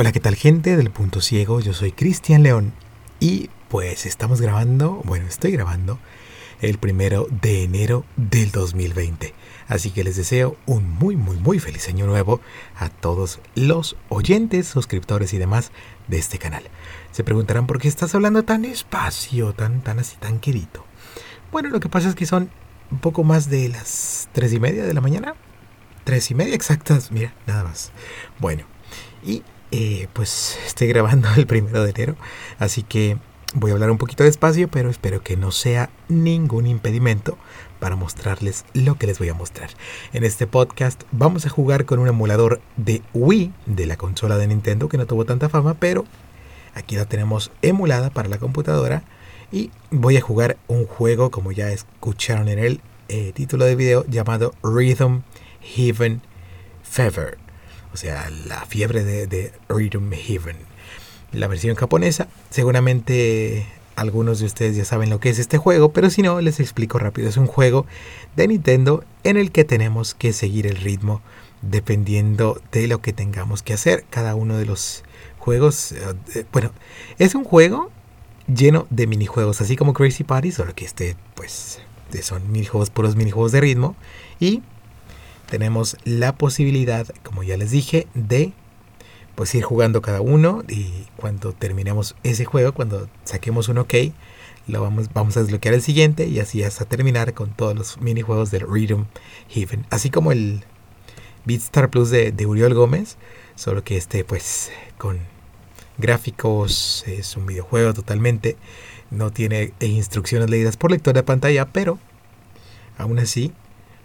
Hola, ¿qué tal gente del punto ciego? Yo soy Cristian León y pues estamos grabando, bueno, estoy grabando el primero de enero del 2020. Así que les deseo un muy, muy, muy feliz año nuevo a todos los oyentes, suscriptores y demás de este canal. Se preguntarán por qué estás hablando tan despacio, tan, tan así, tan querido. Bueno, lo que pasa es que son un poco más de las tres y media de la mañana. Tres y media exactas, mira, nada más. Bueno, y eh, pues estoy grabando el primero de enero, así que voy a hablar un poquito despacio, pero espero que no sea ningún impedimento para mostrarles lo que les voy a mostrar. En este podcast vamos a jugar con un emulador de Wii de la consola de Nintendo que no tuvo tanta fama, pero aquí la tenemos emulada para la computadora. Y voy a jugar un juego como ya escucharon en el eh, título del video llamado Rhythm Heaven Fever o sea, la fiebre de, Rhythm Heaven. La versión japonesa, seguramente algunos de ustedes ya saben lo que es este juego, pero si no, les explico rápido. Es un juego de Nintendo en el que tenemos que seguir el ritmo dependiendo de lo que tengamos que hacer. Cada uno de los juegos, eh, bueno, es un juego lleno de minijuegos, así como Crazy Party, solo que este, pues, son minijuegos, puros minijuegos de ritmo. Y tenemos la posibilidad, como ya les dije, de pues ir jugando cada uno y cuando terminemos ese juego, cuando saquemos un OK, lo vamos, vamos a desbloquear el siguiente y así hasta terminar con todos los minijuegos del Rhythm Heaven. Así como el Beatstar Plus de, de Uriol Gómez, solo que este pues con gráficos, es un videojuego totalmente, no tiene instrucciones leídas por lector de pantalla, pero aún así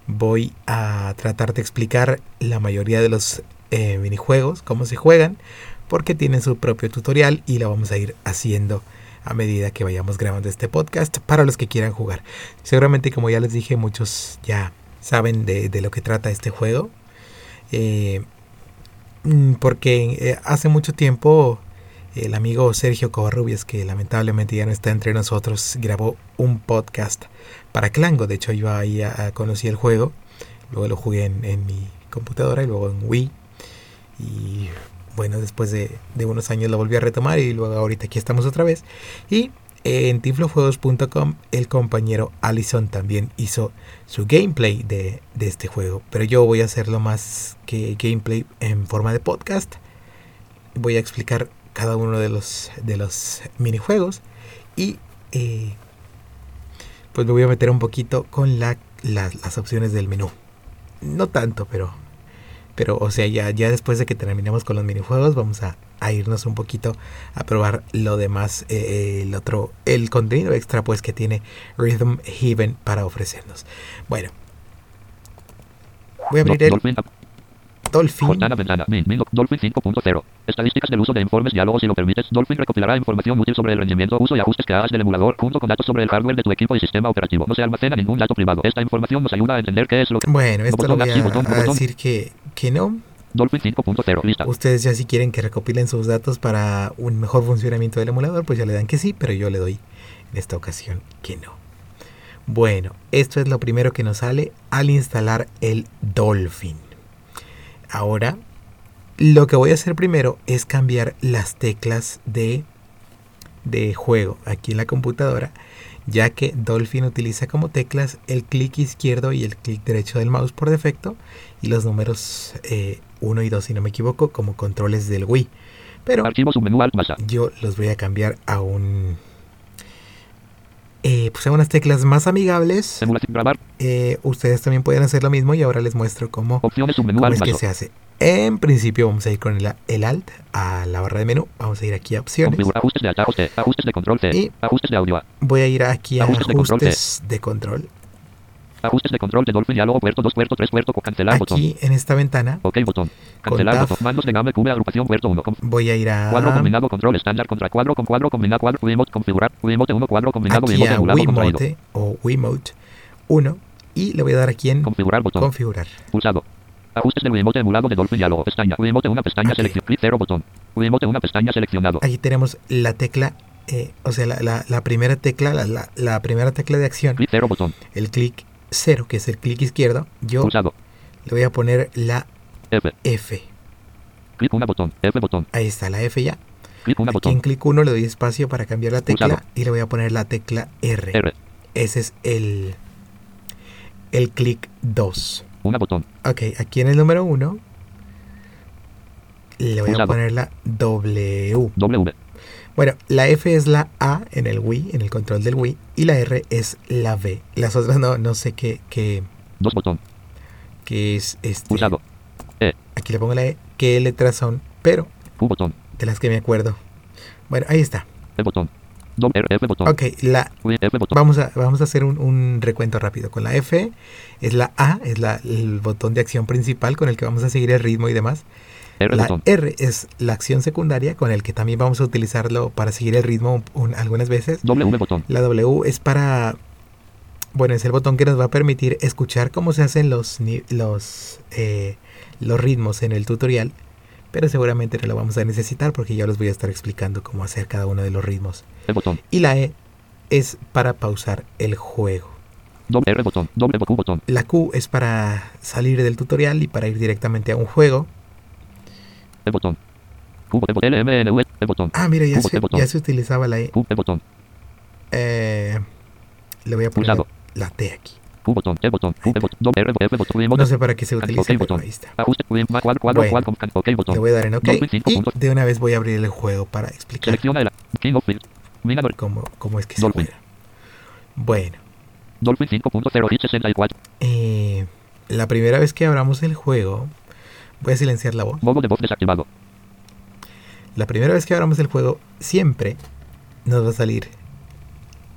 voy a tratar de explicar la mayoría de los eh, minijuegos, cómo se juegan, porque tienen su propio tutorial y lo vamos a ir haciendo a medida que vayamos grabando este podcast para los que quieran jugar. Seguramente como ya les dije, muchos ya saben de, lo que trata este juego. Eh, mm, porque eh, hace mucho tiempo el amigo Sergio Covarrubias, que lamentablemente ya no está entre nosotros, grabó un podcast para Clango. De hecho, yo ahí conocí el juego, luego lo jugué en, mi computadora y luego en Wii. Y bueno, después de, unos años lo volví a retomar y luego ahorita aquí estamos otra vez. Y en tiflojuegos.com el compañero Allison también hizo su gameplay de, de, este juego. Pero yo voy a hacerlo más que gameplay en forma de podcast. Voy a explicar cada uno de los, de los minijuegos y eh, pues me voy a meter un poquito con la, las opciones del menú. No tanto, pero, pero o sea, ya, ya después de que terminemos con los minijuegos vamos a, irnos un poquito a probar lo demás, eh, el otro, el contenido extra pues que tiene Rhythm Heaven para ofrecernos. Bueno, voy a abrir el... Dolphin. Cortana ventana. Min, min, Dolphin 5.0. Estadísticas del uso de informes, diálogos si lo permites. Dolphin recopilará información útil sobre el rendimiento, uso y ajustes que hagas del emulador, junto con datos sobre el hardware de tu equipo y sistema operativo. No se almacena ningún dato privado. Esta información nos ayuda a entender qué es lo que... Bueno, esto lo voy a, botón, a decir que, que no. Dolphin 5.0, lista. Ustedes ya si quieren que recopilen sus datos para un mejor funcionamiento del emulador, pues ya le dan que sí, pero yo le doy en esta ocasión que no. Bueno, esto es lo primero que nos sale al instalar el Dolphin. Ahora, lo que voy a hacer primero es cambiar las teclas de, de juego aquí en la computadora, ya que Dolphin utiliza como teclas el clic izquierdo y el clic derecho del mouse por defecto y los números 1 eh, y 2, si no me equivoco, como controles del Wii. Pero yo los voy a cambiar a un eh, pues unas teclas más amigables. Eh, ustedes también pueden hacer lo mismo y ahora les muestro cómo, es que se hace. En principio vamos a ir con el, Alt a la barra de menú. Vamos a ir aquí a opciones. ajustes de ajustes de control y ajustes de audio. Voy a ir aquí a ajustes, de control. Ajustes de control de Dolphin diálogo puerto 2 puerto 3 puerto cancelar botón. Aquí en esta ventana. Ok botón. Cancelar botón. Mandos de gama cube agrupación puerto 1. Voy a ir a cuadro combinado control estándar contra cuadro con cuadro combinado cuadro Wiimote configurar Wiimote 1 cuadro combinado aquí Wiimote a Wiimote o Wiimote 1 y le voy a dar aquí en configurar botón. Configurar. Pulsado. Ajustes del Wiimote emulado de Dolphin diálogo pestaña. Wiimote una pestaña selección. Clic 0 botón. Wiimote una pestaña seleccionado. Aquí tenemos la tecla eh, o sea, la, la, la, primera tecla, la, la, primera tecla de acción. Clic 0 botón. El clic 0, que es el clic izquierdo, yo le voy a poner la F. F. Clic una botón. F botón. Ahí está la F ya. Clic una Aquí botón. en clic 1 le doy espacio para cambiar la tecla Pulsado. y le voy a poner la tecla R. R. Ese es el, el clic 2. Una botón. Ok, aquí en el número 1 le voy a poner la W. W. Bueno, la F es la A en el Wii, en el control del Wii, y la R es la V. Las otras no, no sé qué, qué, Dos botón. qué es este. Pulsado. E. Aquí le pongo la E, qué letras son, pero Q botón. de las que me acuerdo. Bueno, ahí está. E botón. Doble R. F botón. Ok, la, Q, F botón. Vamos a, vamos a hacer un, un recuento rápido. Con la F es la A, es la, el botón de acción principal con el que vamos a seguir el ritmo y demás. R La. R es la acción secundaria con el que también vamos a utilizarlo para seguir el ritmo un- un- algunas veces. W botón. La W es para... Bueno, es el botón que nos va a permitir escuchar cómo se hacen los, los, eh, los ritmos en el tutorial. Pero seguramente no lo vamos a necesitar porque ya los voy a estar explicando cómo hacer cada uno de los ritmos. E botón. Y la E es para pausar el juego. Doble R botón. Doble botón. La Q es para salir del tutorial y para ir directamente a un juego. Botón. Ah, mira, ya se, ya se utilizaba la E. Botón. Eh, le voy a poner Pulsado. la T aquí. Botón. Botón. Botón. R botón. No sé para qué se utiliza, pero ahí está. Bueno. Le voy a dar en OK y de una vez voy a abrir el juego para explicar cómo, cómo es que se juega. Bueno, Dolphin 5.0 y 64. eh, la primera vez que abramos el juego, voy a silenciar la voz. Modo de voz desactivado. La primera vez que abramos el juego, siempre nos va a salir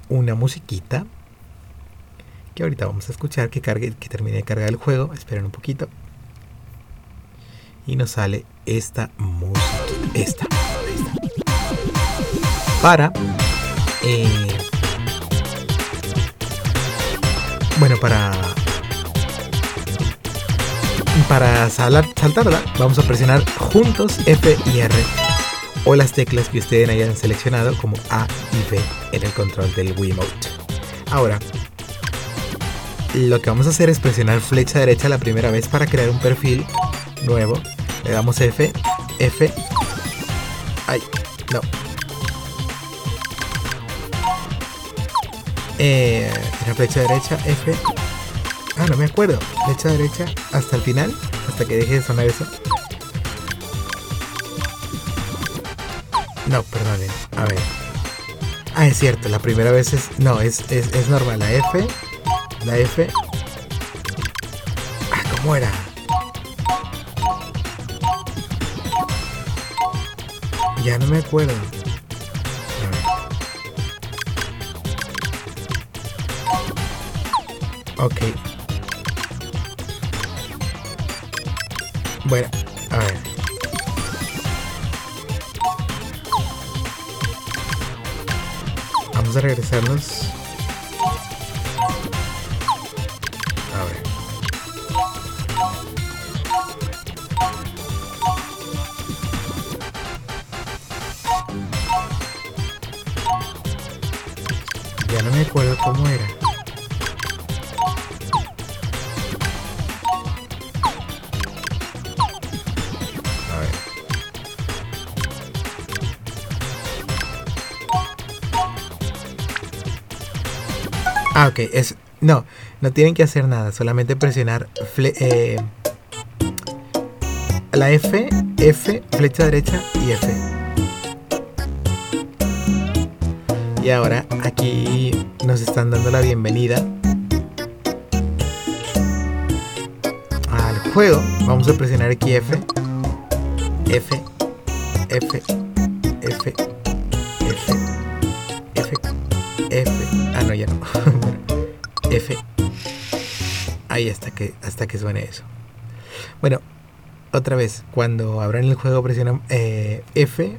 una musiquita que ahorita vamos a escuchar que cargue, que termine de cargar el juego. Esperen un poquito. Y nos sale esta música. Esta. Para. eh, bueno, para. Para saltarla, vamos a presionar juntos F y R o las teclas que ustedes hayan seleccionado como A y B en el control del Wiimote. Ahora, lo que vamos a hacer es presionar flecha derecha la primera vez para crear un perfil nuevo. Le damos F, F. Ay, no. Eh, era flecha derecha, F. Ah, no me acuerdo. Flecha derecha hasta el final, hasta que deje de sonar eso. No, perdonen. A ver. Ah, es cierto, la primera vez es. No, es, es, es normal. La F. La F. Ah, ¿cómo era? Ya no me acuerdo. A. Ok. Bueno, a ver. Vamos a regresarnos. A ver. Ya no me acuerdo cómo era. Ah, ok. Es, no, no tienen que hacer nada. Solamente presionar fle- eh, la F, F, flecha derecha y F. Y ahora aquí nos están dando la bienvenida al juego. Vamos a presionar aquí F, F, F, Hasta que, hasta que suene eso. Bueno, otra vez, cuando abran el juego presionan eh, F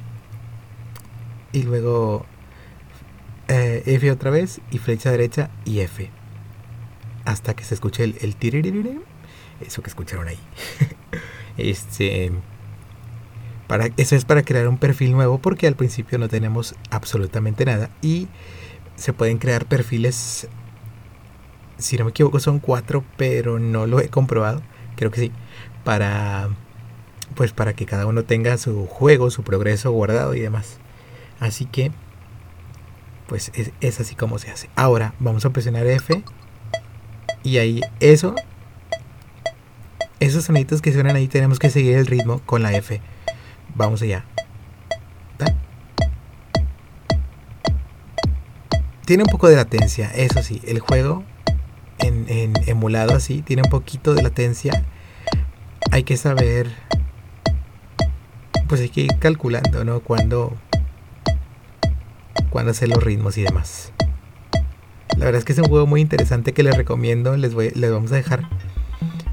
y luego eh, F otra vez y flecha derecha y F. Hasta que se escuche el, el Eso que escucharon ahí. este. Para, eso es para crear un perfil nuevo porque al principio no tenemos absolutamente nada. Y se pueden crear perfiles. Si no me equivoco son cuatro, pero no lo he comprobado. Creo que sí. Para pues para que cada uno tenga su juego, su progreso guardado y demás. Así que, pues es, así como se hace. Ahora vamos a presionar F y ahí eso, esos sonidos que suenan ahí tenemos que seguir el ritmo con la F. Vamos allá. Tiene un poco de latencia, eso sí, el juego en, emulado así tiene un poquito de latencia. Hay que saber, pues hay que ir calculando, ¿no? Cuando, cuando hacer los ritmos y demás. La verdad es que es un juego muy interesante que les recomiendo. Les, les vamos a dejar.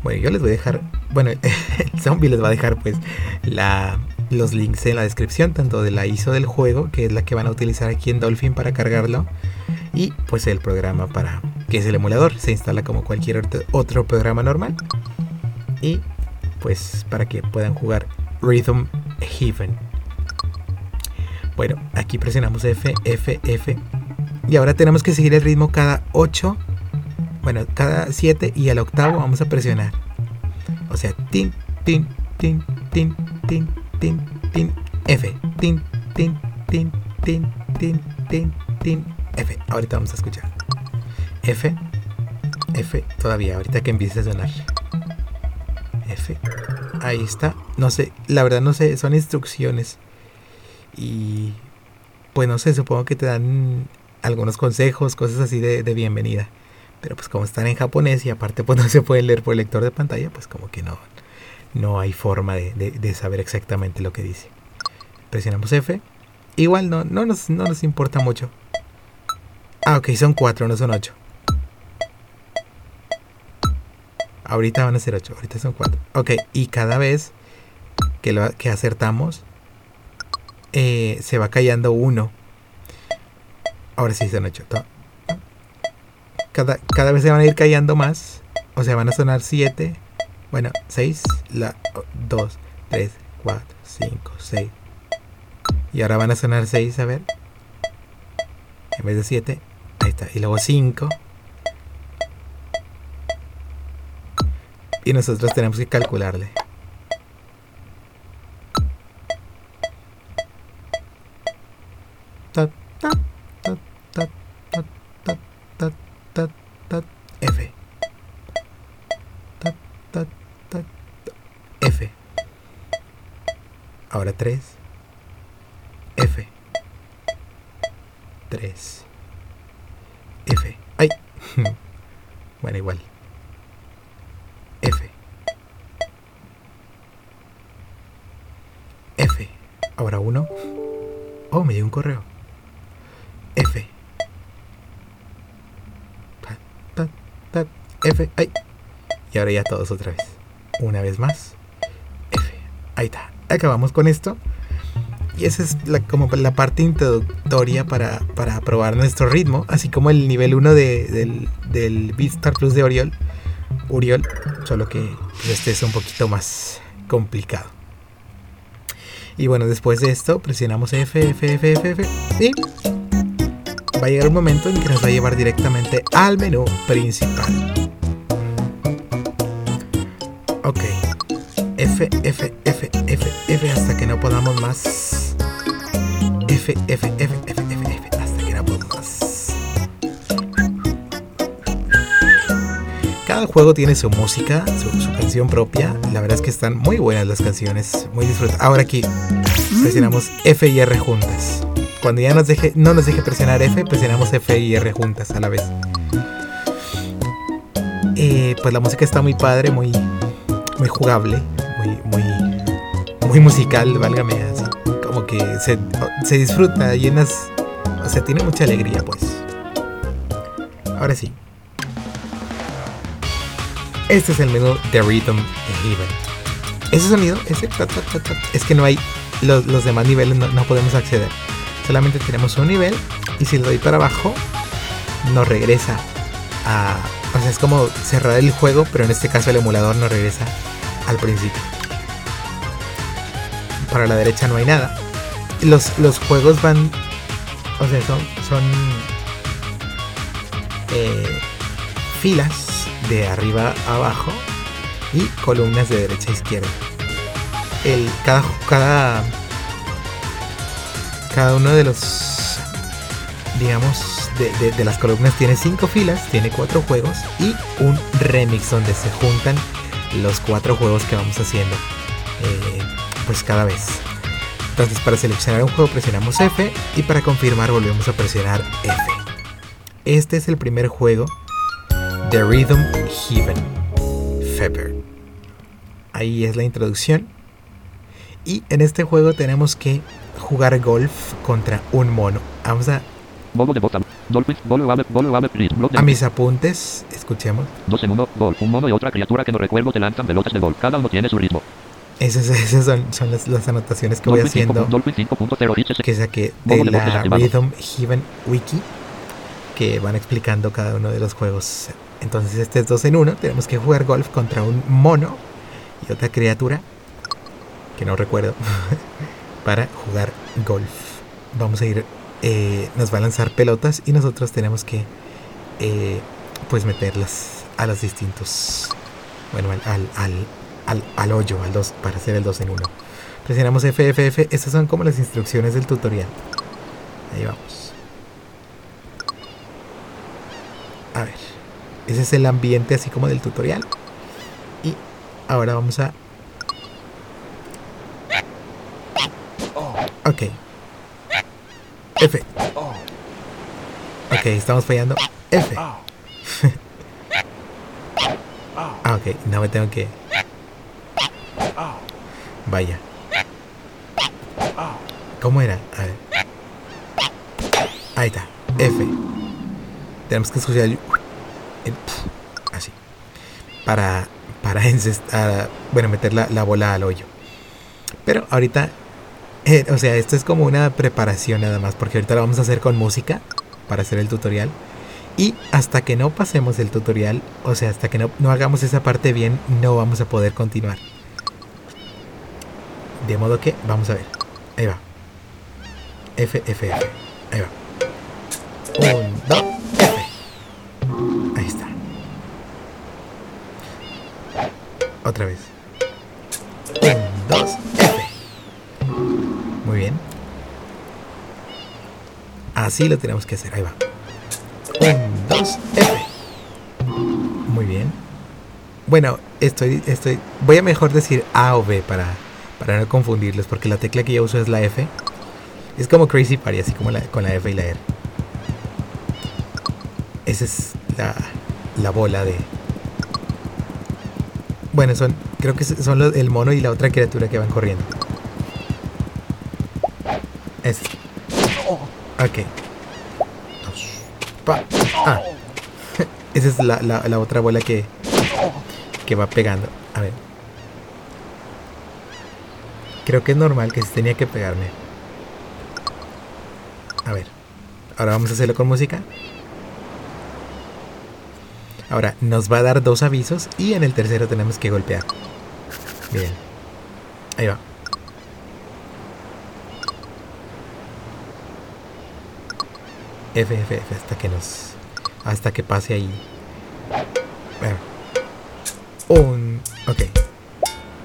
Bueno, yo les voy a dejar. Bueno, el zombie les va a dejar pues la, los links en la descripción, tanto de la ISO del juego, que es la que van a utilizar aquí en Dolphin para cargarlo, y pues el programa para que es el emulador. Se instala como cualquier otro programa normal. Y pues para que puedan jugar Rhythm Heaven. Bueno, aquí presionamos F, F, F. Y ahora tenemos que seguir el ritmo cada 8. Bueno, cada 7 y al octavo vamos a presionar. O sea, tin, tin, tin, tin, tin, tin, tin, F. Tin, tin, tin, tin, tin, tin, tin, F. Ahorita vamos a escuchar. F. F. Todavía, ahorita que empiece a sonar. F. Ahí está. No sé, la verdad no sé, son instrucciones. Y pues no sé, supongo que te dan algunos consejos, cosas así de, bienvenida. Pero pues como están en japonés y aparte pues no se pueden leer por el lector de pantalla, pues como que no, no hay forma de, de, de saber exactamente lo que dice. Presionamos F. Igual no, no, nos, no nos importa mucho. Ah, ok, son 4, no son 8. Ahorita van a ser 8, ahorita son 4. Ok, y cada vez que, lo, que acertamos, eh, se va callando uno. Ahora sí son 8. Cada, cada vez se van a ir callando más. O sea, van a sonar 7. Bueno, 6, 2, 3, 4, 5, 6. Y ahora van a sonar 6, a ver. En vez de 7. Ahí está. Y luego 5. Y nosotros tenemos que calcularle. F. Ahora 3. F. 3. F. ¡Ay! bueno, igual. F. F. Ahora 1. Oh, me llegó un correo. F. Ta, ta, F. ¡Ay! Y ahora ya todos otra vez. Una vez más. F. Ahí está. Acabamos con esto. Y esa es como la parte introductoria para, para probar nuestro ritmo, así como el nivel 1 de, del, del Beatstar Plus de Oriol, Uriol, solo que pues, este es un poquito más complicado. Y bueno, después de esto presionamos F, F, F, F, F y va a llegar un momento en que nos va a llevar directamente al menú principal. Ok. F, F, F, F, F hasta que no podamos más. F, F, F, F, F, F, hasta que no podamos más. Cada juego tiene su música, su, su, canción propia. La verdad es que están muy buenas las canciones, muy disfrutadas. Ahora aquí presionamos F y R juntas. Cuando ya nos deje, no nos deje presionar F, presionamos F y R juntas a la vez. Eh, pues la música está muy padre, muy, muy jugable, muy, muy, musical, válgame así. Como que se, se disfruta, llenas, o sea, tiene mucha alegría, pues. Ahora sí. Este es el menú de Rhythm Heaven. Ese sonido, ese es que no hay los, los demás niveles, no, no, podemos acceder. Solamente tenemos un nivel y si le doy para abajo, nos regresa a. O sea, es como cerrar el juego, pero en este caso el emulador nos regresa al principio. Para la derecha no hay nada. Los, los juegos van. O sea, son. son eh, filas de arriba a abajo y columnas de derecha a izquierda. el, cada, cada, cada uno de los, digamos, de, de las columnas tiene cinco filas, tiene cuatro juegos y un remix donde se juntan los cuatro juegos que vamos haciendo. Eh, pues cada vez. Entonces para seleccionar un juego presionamos F y para confirmar volvemos a presionar F. Este es el primer juego The Rhythm Heaven Feber. Ahí es la introducción. Y en este juego tenemos que jugar golf contra un mono. Vamos a a mis apuntes, escuchemos. Dos en uno, gol. Un mono y otra criatura que no recuerdo te lanzan pelotas de gol. Cada uno tiene su ritmo. Esas, esas son, son las, las, anotaciones que voy haciendo. que saqué de la Rhythm Heaven Wiki. Que van explicando cada uno de los juegos. Entonces este es dos en uno. Tenemos que jugar golf contra un mono y otra criatura. Que no recuerdo. para jugar golf. Vamos a ir eh, nos va a lanzar pelotas y nosotros tenemos que eh, pues meterlas a los distintos bueno al, al, al, hoyo al dos, para hacer el 2 en 1 presionamos FFF estas son como las instrucciones del tutorial ahí vamos a ver ese es el ambiente así como del tutorial y ahora vamos a ok F. Ok, estamos fallando. F. ah, ok, no me tengo que. Vaya. ¿Cómo era? A ver. Ahí está. F. Tenemos que escuchar así. Para. Para encestar. Bueno, meter la, la bola al hoyo. Pero ahorita eh, o sea, esto es como una preparación nada más, porque ahorita lo vamos a hacer con música para hacer el tutorial. Y hasta que no pasemos el tutorial, o sea, hasta que no, no hagamos esa parte bien, no vamos a poder continuar. De modo que, vamos a ver. Ahí va. F, F, F. Ahí va. Un, dos, F. Ahí está. Otra vez. Un, dos, muy bien. Así lo tenemos que hacer. Ahí va. Un, dos, F. Muy bien. Bueno, estoy, estoy. Voy a mejor decir A o B para, para no confundirlos, porque la tecla que yo uso es la F. Es como Crazy Party, así como la, con la F y la R. Esa es la, la bola de. Bueno, son. Creo que son el mono y la otra criatura que van corriendo. Es. Ok. Pa. Ah. Esa es la, la, la, otra bola que, que va pegando. A ver. Creo que es normal que se tenía que pegarme. A ver. Ahora vamos a hacerlo con música. Ahora nos va a dar dos avisos y en el tercero tenemos que golpear. Bien. Ahí va. F, F, F, hasta que nos. Hasta que pase ahí. Bueno. Un. Ok.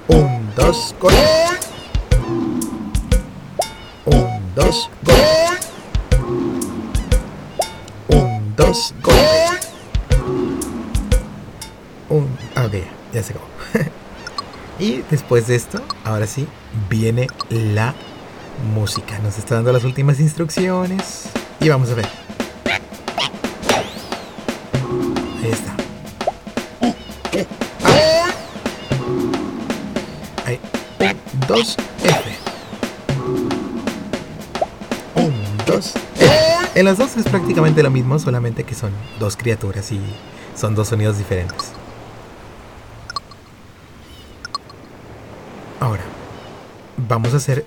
Un, dos, gol. Dos, gol. Un, dos, gol. Un. Ah, ok, ya se acabó. y después de esto, ahora sí, viene la música. Nos está dando las últimas instrucciones. Y vamos a ver. Ahí está. Ahí. Dos, En las dos es prácticamente lo mismo, solamente que son dos criaturas y son dos sonidos diferentes. Ahora, vamos a hacer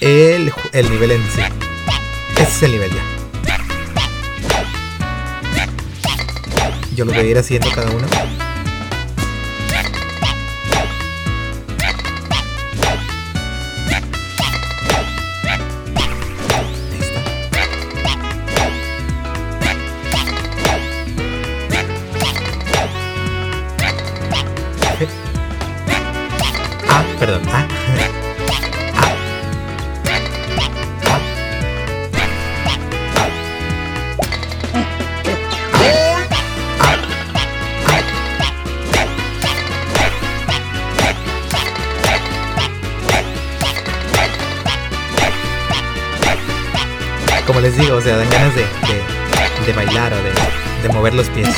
el, el nivel en sí. Ese es el nivel ya. Yo lo voy a ir haciendo cada uno. perdón. Ah. Como les digo, o sea, dan ganas de, bailar o de, mover los pies.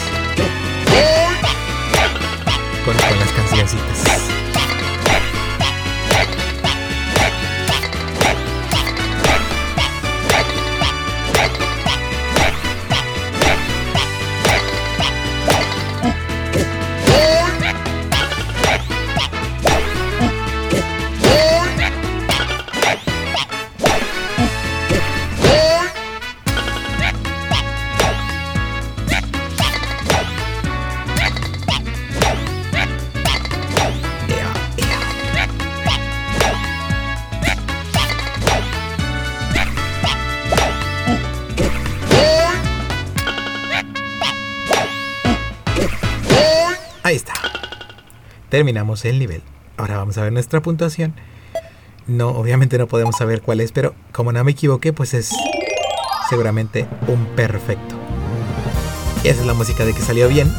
Con, las cancioncitas. Terminamos el nivel. Ahora vamos a ver nuestra puntuación. No, obviamente no podemos saber cuál es, pero como no me equivoqué, pues es seguramente un perfecto. Y esa es la música de que salió bien.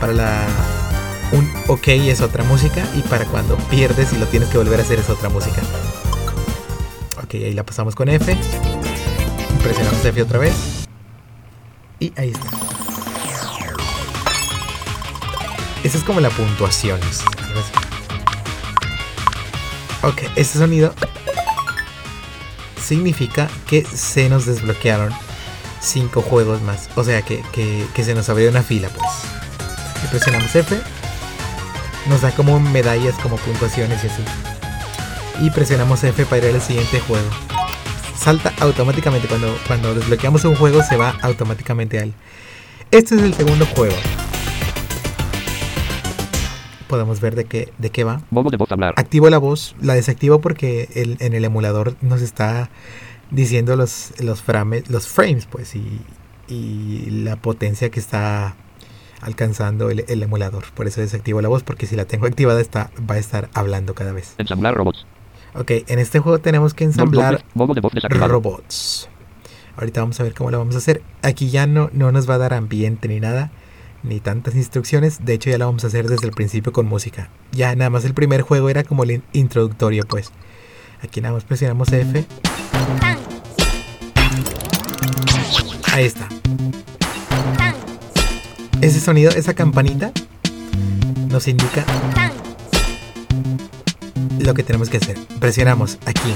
Para la un ok es otra música y para cuando pierdes y lo tienes que volver a hacer es otra música. Ok, ahí la pasamos con F. Presionamos F otra vez. Y ahí está. Esa es como la puntuación. Ok, este sonido significa que se nos desbloquearon cinco juegos más. O sea que, que- se nos abrió una fila, pues. Y presionamos F. Nos da como medallas, como puntuaciones y así. Y presionamos F para ir al siguiente juego. Salta automáticamente. Cuando, cuando desbloqueamos un juego, se va automáticamente al. Este es el segundo juego. Podemos ver de qué, de qué va. Modo de voz hablar. Activo la voz, la desactivo porque el- en el emulador nos está diciendo los, los, frames, los frames, pues, y, y la potencia que está alcanzando el, el emulador. Por eso desactivo la voz, porque si la tengo activada está, va a estar hablando cada vez. Ensamblar robots. Ok, en este juego tenemos que ensamblar de voz robots. Ahorita vamos a ver cómo lo vamos a hacer. Aquí ya no, no nos va a dar ambiente ni nada, ni tantas instrucciones. De hecho, ya lo vamos a hacer desde el principio con música. Ya nada más el primer juego era como el in- introductorio, pues. Aquí nada más presionamos F. Ahí está. Ese sonido, esa campanita, nos indica lo que tenemos que hacer. Presionamos aquí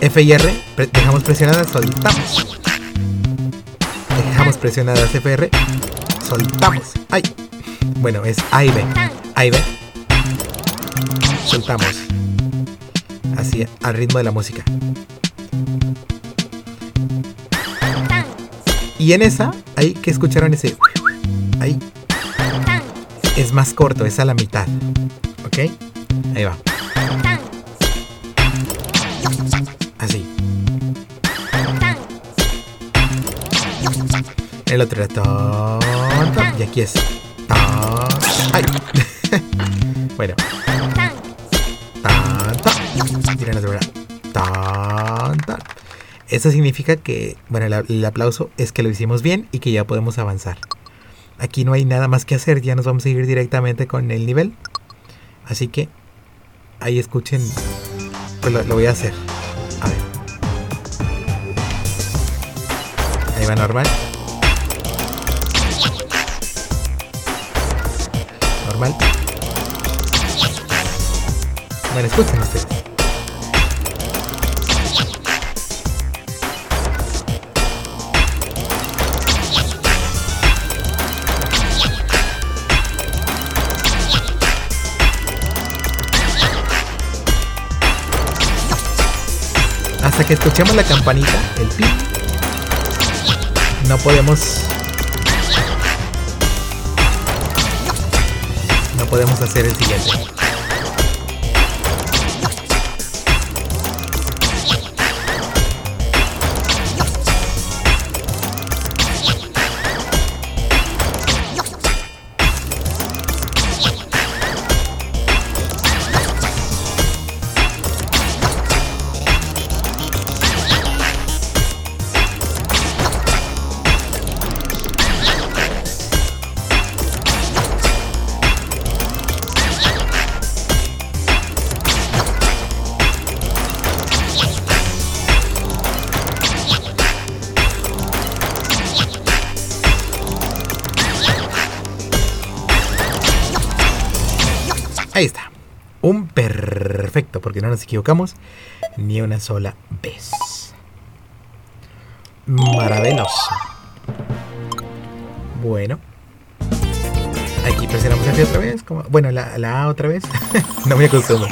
F y R, dejamos presionadas, soltamos. Dejamos presionadas F R, soltamos. ¡Ay! Bueno, es A y B. A y B. Soltamos. Así, al ritmo de la música. Y en esa, ahí que escucharon ese. Ahí. Es más corto, es a la mitad. ¿Ok? Ahí va. Así. El otro era y aquí es ton. ¡Ay! bueno. Tan. Miren la. Eso significa que, bueno, el, el aplauso es que lo hicimos bien y que ya podemos avanzar. Aquí no hay nada más que hacer, ya nos vamos a ir directamente con el nivel. Así que ahí escuchen, pues lo, lo voy a hacer. A ver. Ahí va normal. Normal. Bueno, escuchen ustedes. Hasta que escuchemos la campanita, el pip, no podemos. No podemos hacer el siguiente. Ahí está. Un perfecto, porque no nos equivocamos ni una sola vez. Maravilloso. Bueno. Aquí presionamos F otra vez. Bueno, la, la A otra vez. no me acostumbro.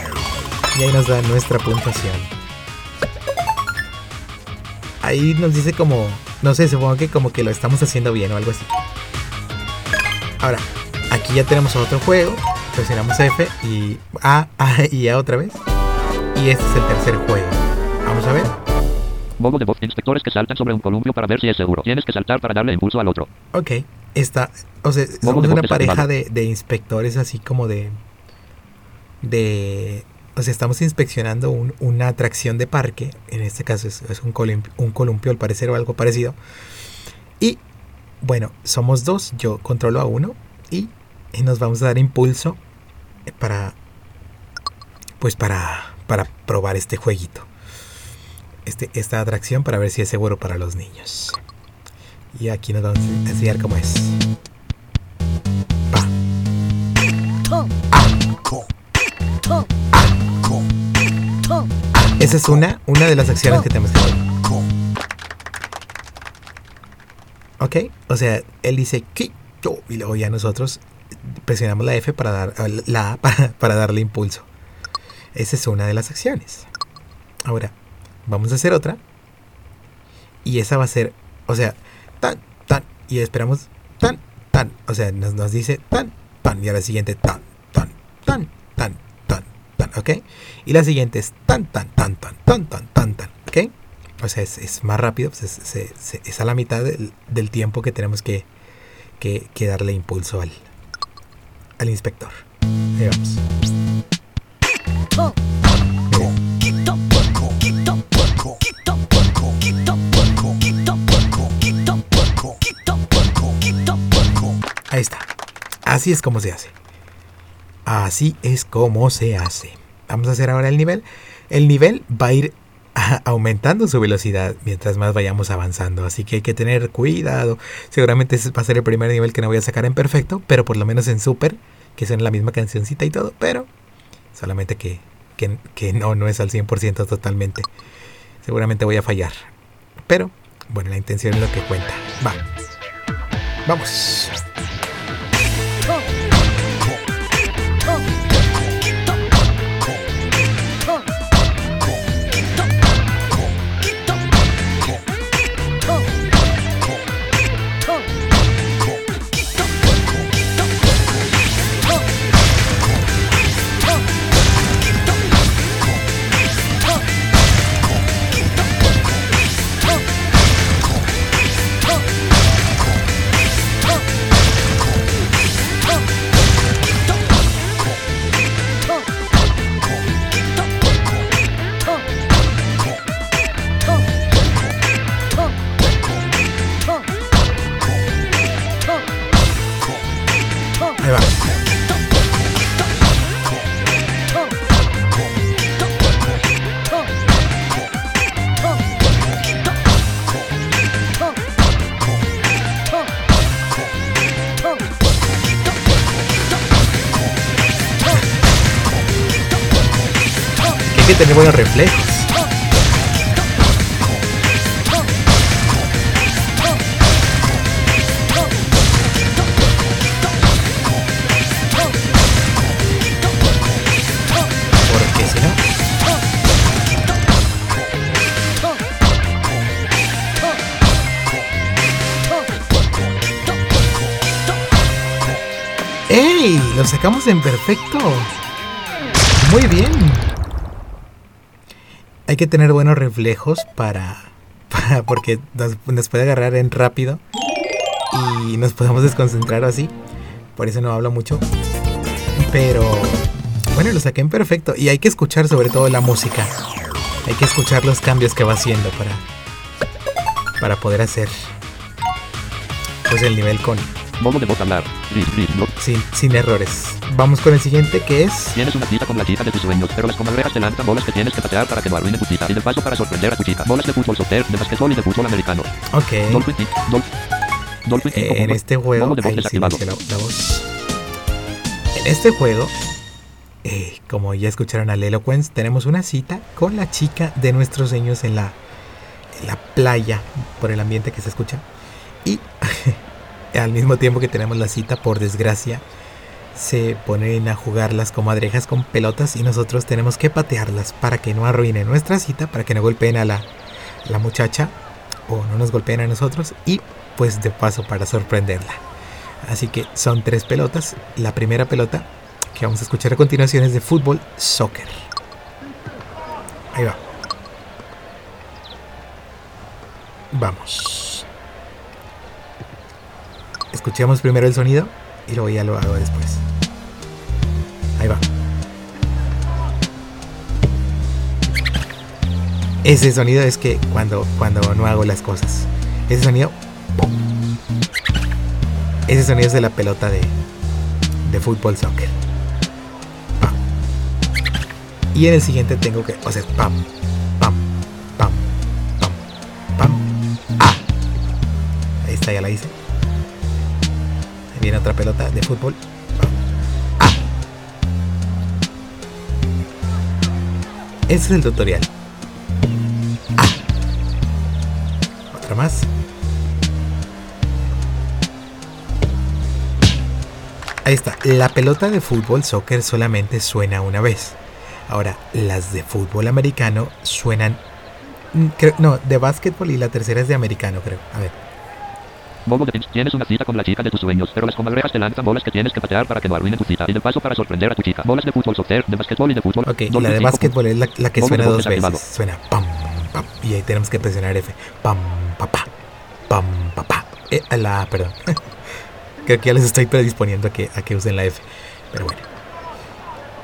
Y ahí nos da nuestra puntuación. Ahí nos dice como, no sé, supongo que como que lo estamos haciendo bien o algo así. Ahora, aquí ya tenemos otro juego. Presionamos F y A, A y A otra vez. Y este es el tercer juego. Vamos a ver. Modo de voz. Inspectores que saltan sobre un columpio para ver si es seguro. Tienes que saltar para darle impulso al otro. Ok, está, o sea, somos una pareja de, de inspectores así como de, de, o sea, estamos inspeccionando un- una atracción de parque, en este caso es, es un, columpio, un columpio al parecer o algo parecido, y bueno, somos dos, yo controlo a uno y, y nos vamos a dar impulso para, pues para, para probar este jueguito, este, esta atracción para ver si es seguro para los niños. Y aquí nos vamos a enseñar cómo es. Esa es una, una de las acciones que tenemos que hacer. Ok, o sea, él dice quito y luego ya nosotros presionamos la F para dar la A para, darle impulso. Esa es una de las acciones. Ahora, vamos a hacer otra. Y esa va a ser, o sea, tan, tan. Y esperamos tan, tan. O sea, nos, nos dice tan, tan. Y a la siguiente tan, tan, tan, tan, tan, tan. ¿Ok? Y la siguiente es tan, tan, tan, tan, tan, tan, tan, tan. ¿Ok? O sea, es, es más rápido. Pues es, a la mitad del, del tiempo que tenemos que, que, que darle impulso al, al inspector. Vamos. Ahí está. Así es como se hace. Así es como se hace. Vamos a hacer ahora el nivel. El nivel va a ir aumentando su velocidad mientras más vayamos avanzando. Así que hay que tener cuidado. Seguramente ese va a ser el primer nivel que no voy a sacar en perfecto, pero por lo menos en super, que son la misma cancioncita y todo, pero solamente que, que, que no, no es al 100% totalmente. Seguramente voy a fallar. Pero, bueno, la intención es lo que cuenta. Va. Vamos. Sacamos en perfecto. Muy bien. Hay que tener buenos reflejos para, para porque nos, nos puede agarrar en rápido y nos podemos desconcentrar así. Por eso no hablo mucho. Pero bueno, lo saqué en perfecto y hay que escuchar sobre todo la música. Hay que escuchar los cambios que va haciendo para para poder hacer pues el nivel con Modo de voz hablar. Gris, gris, no. sin, sin errores. Vamos con el siguiente que es Tienes una cita con la chica de tus sueños, pero las comadrejas te lanzan bolas que tienes que patear para que no arruine tu cita. Y de paso para sorprender a tu chica. Bolas de fútbol soccer, de basquetbol y de fútbol americano. ok. Dolphin, Team, Dolphin. Eh, 5. en este juego Modo de voz ahí sí desactivado. dice la- la voz. En este juego como ya escucharon a Leloquence, tenemos una cita con la chica de nuestros sueños en la, en la playa, por el ambiente que se escucha. Y al mismo tiempo que tenemos la cita, por desgracia, se ponen a jugar las comadrejas con pelotas y nosotros tenemos que patearlas para que no arruinen nuestra cita, para que no golpeen a la, la muchacha o no nos golpeen a nosotros y pues de paso para sorprenderla. Así que son tres pelotas. La primera pelota que vamos a escuchar a continuación es de fútbol soccer. Ahí va. Vamos. Escuchemos primero el sonido y luego ya lo hago después. Ahí va. Ese sonido es que cuando, cuando no hago las cosas. Ese sonido. Ese sonido es de la pelota de, de fútbol soccer. Y en el siguiente tengo que. O sea, pam, pam, pam, pam, pam. ¡Ah! Ahí está, ya la hice. Viene otra pelota de fútbol. ¡Ah! Ese es el tutorial. ¡Ah! Otra más. Ahí está. La pelota de fútbol soccer solamente suena una vez. Ahora, las de fútbol americano suenan. mm, creo- no, de básquetbol y la tercera es de americano, creo. A ver. De Teams. Tienes una cita con la chica de tus sueños, pero las comadrejas te lanzan bolas que tienes que patear para que no arruinen tu cita. Y de paso para sorprender a tu chica. Bolas de fútbol, soccer, de básquetbol y de fútbol. Ok, y la de 5. básquetbol es la, la que Modo suena dos veces. desactivado. Suena pam, pam. Y ahí tenemos que presionar F. Pam, papá. Pam, papá. Eh, la perdón. Creo que ya les estoy predisponiendo a que, a que usen la F. Pero bueno.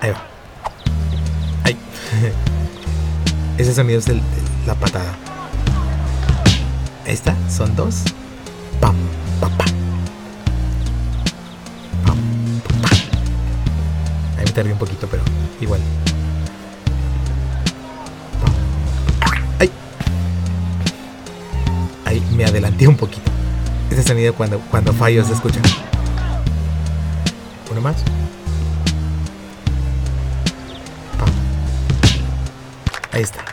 Ahí va. Ahí. Ese sonido es el- el- la patada. Está, son dos. Pam, papá. Pam, papá. Ahí me tardé un poquito, pero igual. Pam. Ay. Ahí me adelanté un poquito. Ese sonido cuando, cuando fallo se escucha. Uno más. Pam. Ahí está.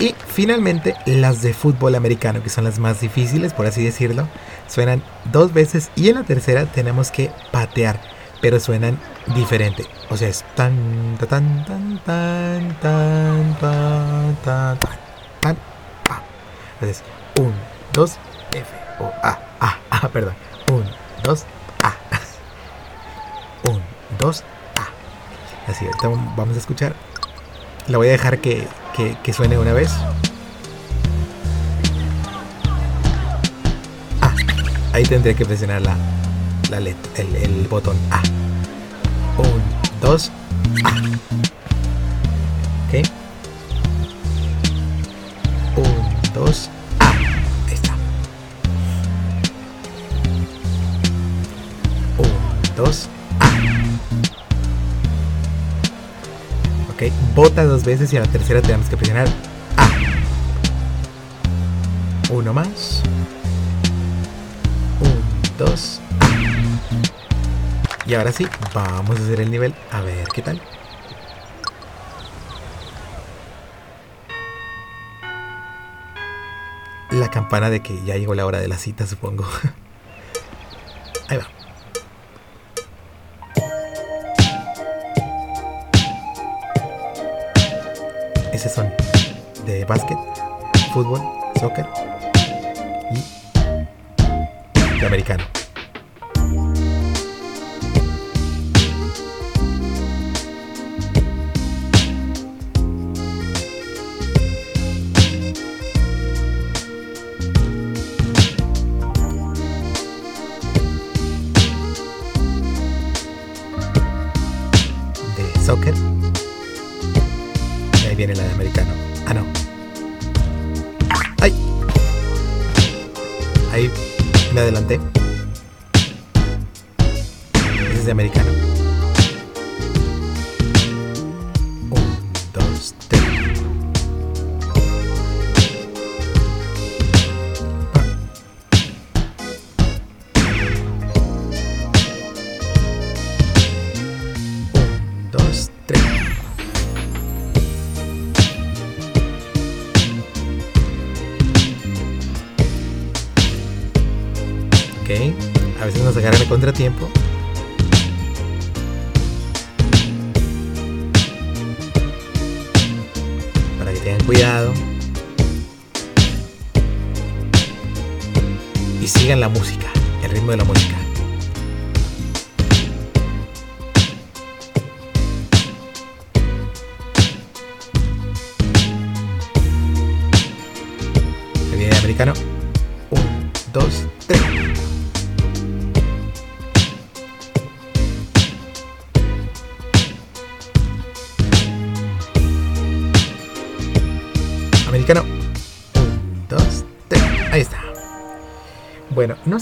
Y finalmente las de fútbol americano, que son las más difíciles, por así decirlo, suenan dos veces y en la tercera tenemos que patear, pero suenan diferente. O sea, es tan, ta, tan, tan, tan, tan, tan, tan, tan, tan, pa. Entonces, un, dos, F, O, A, A, A, perdón. Un, dos, A. Un, dos, A. Así, ahorita vamos a escuchar. La voy a dejar que, que, suene una vez. Ah, ahí tendré que presionar la, la el, el botón A. Un, dos, A. bota dos veces y a la tercera tenemos que presionar A. Uno más. Un, dos. Y ahora sí, vamos a hacer el nivel. A ver qué tal. La campana de que ya llegó la hora de la cita, supongo. okay.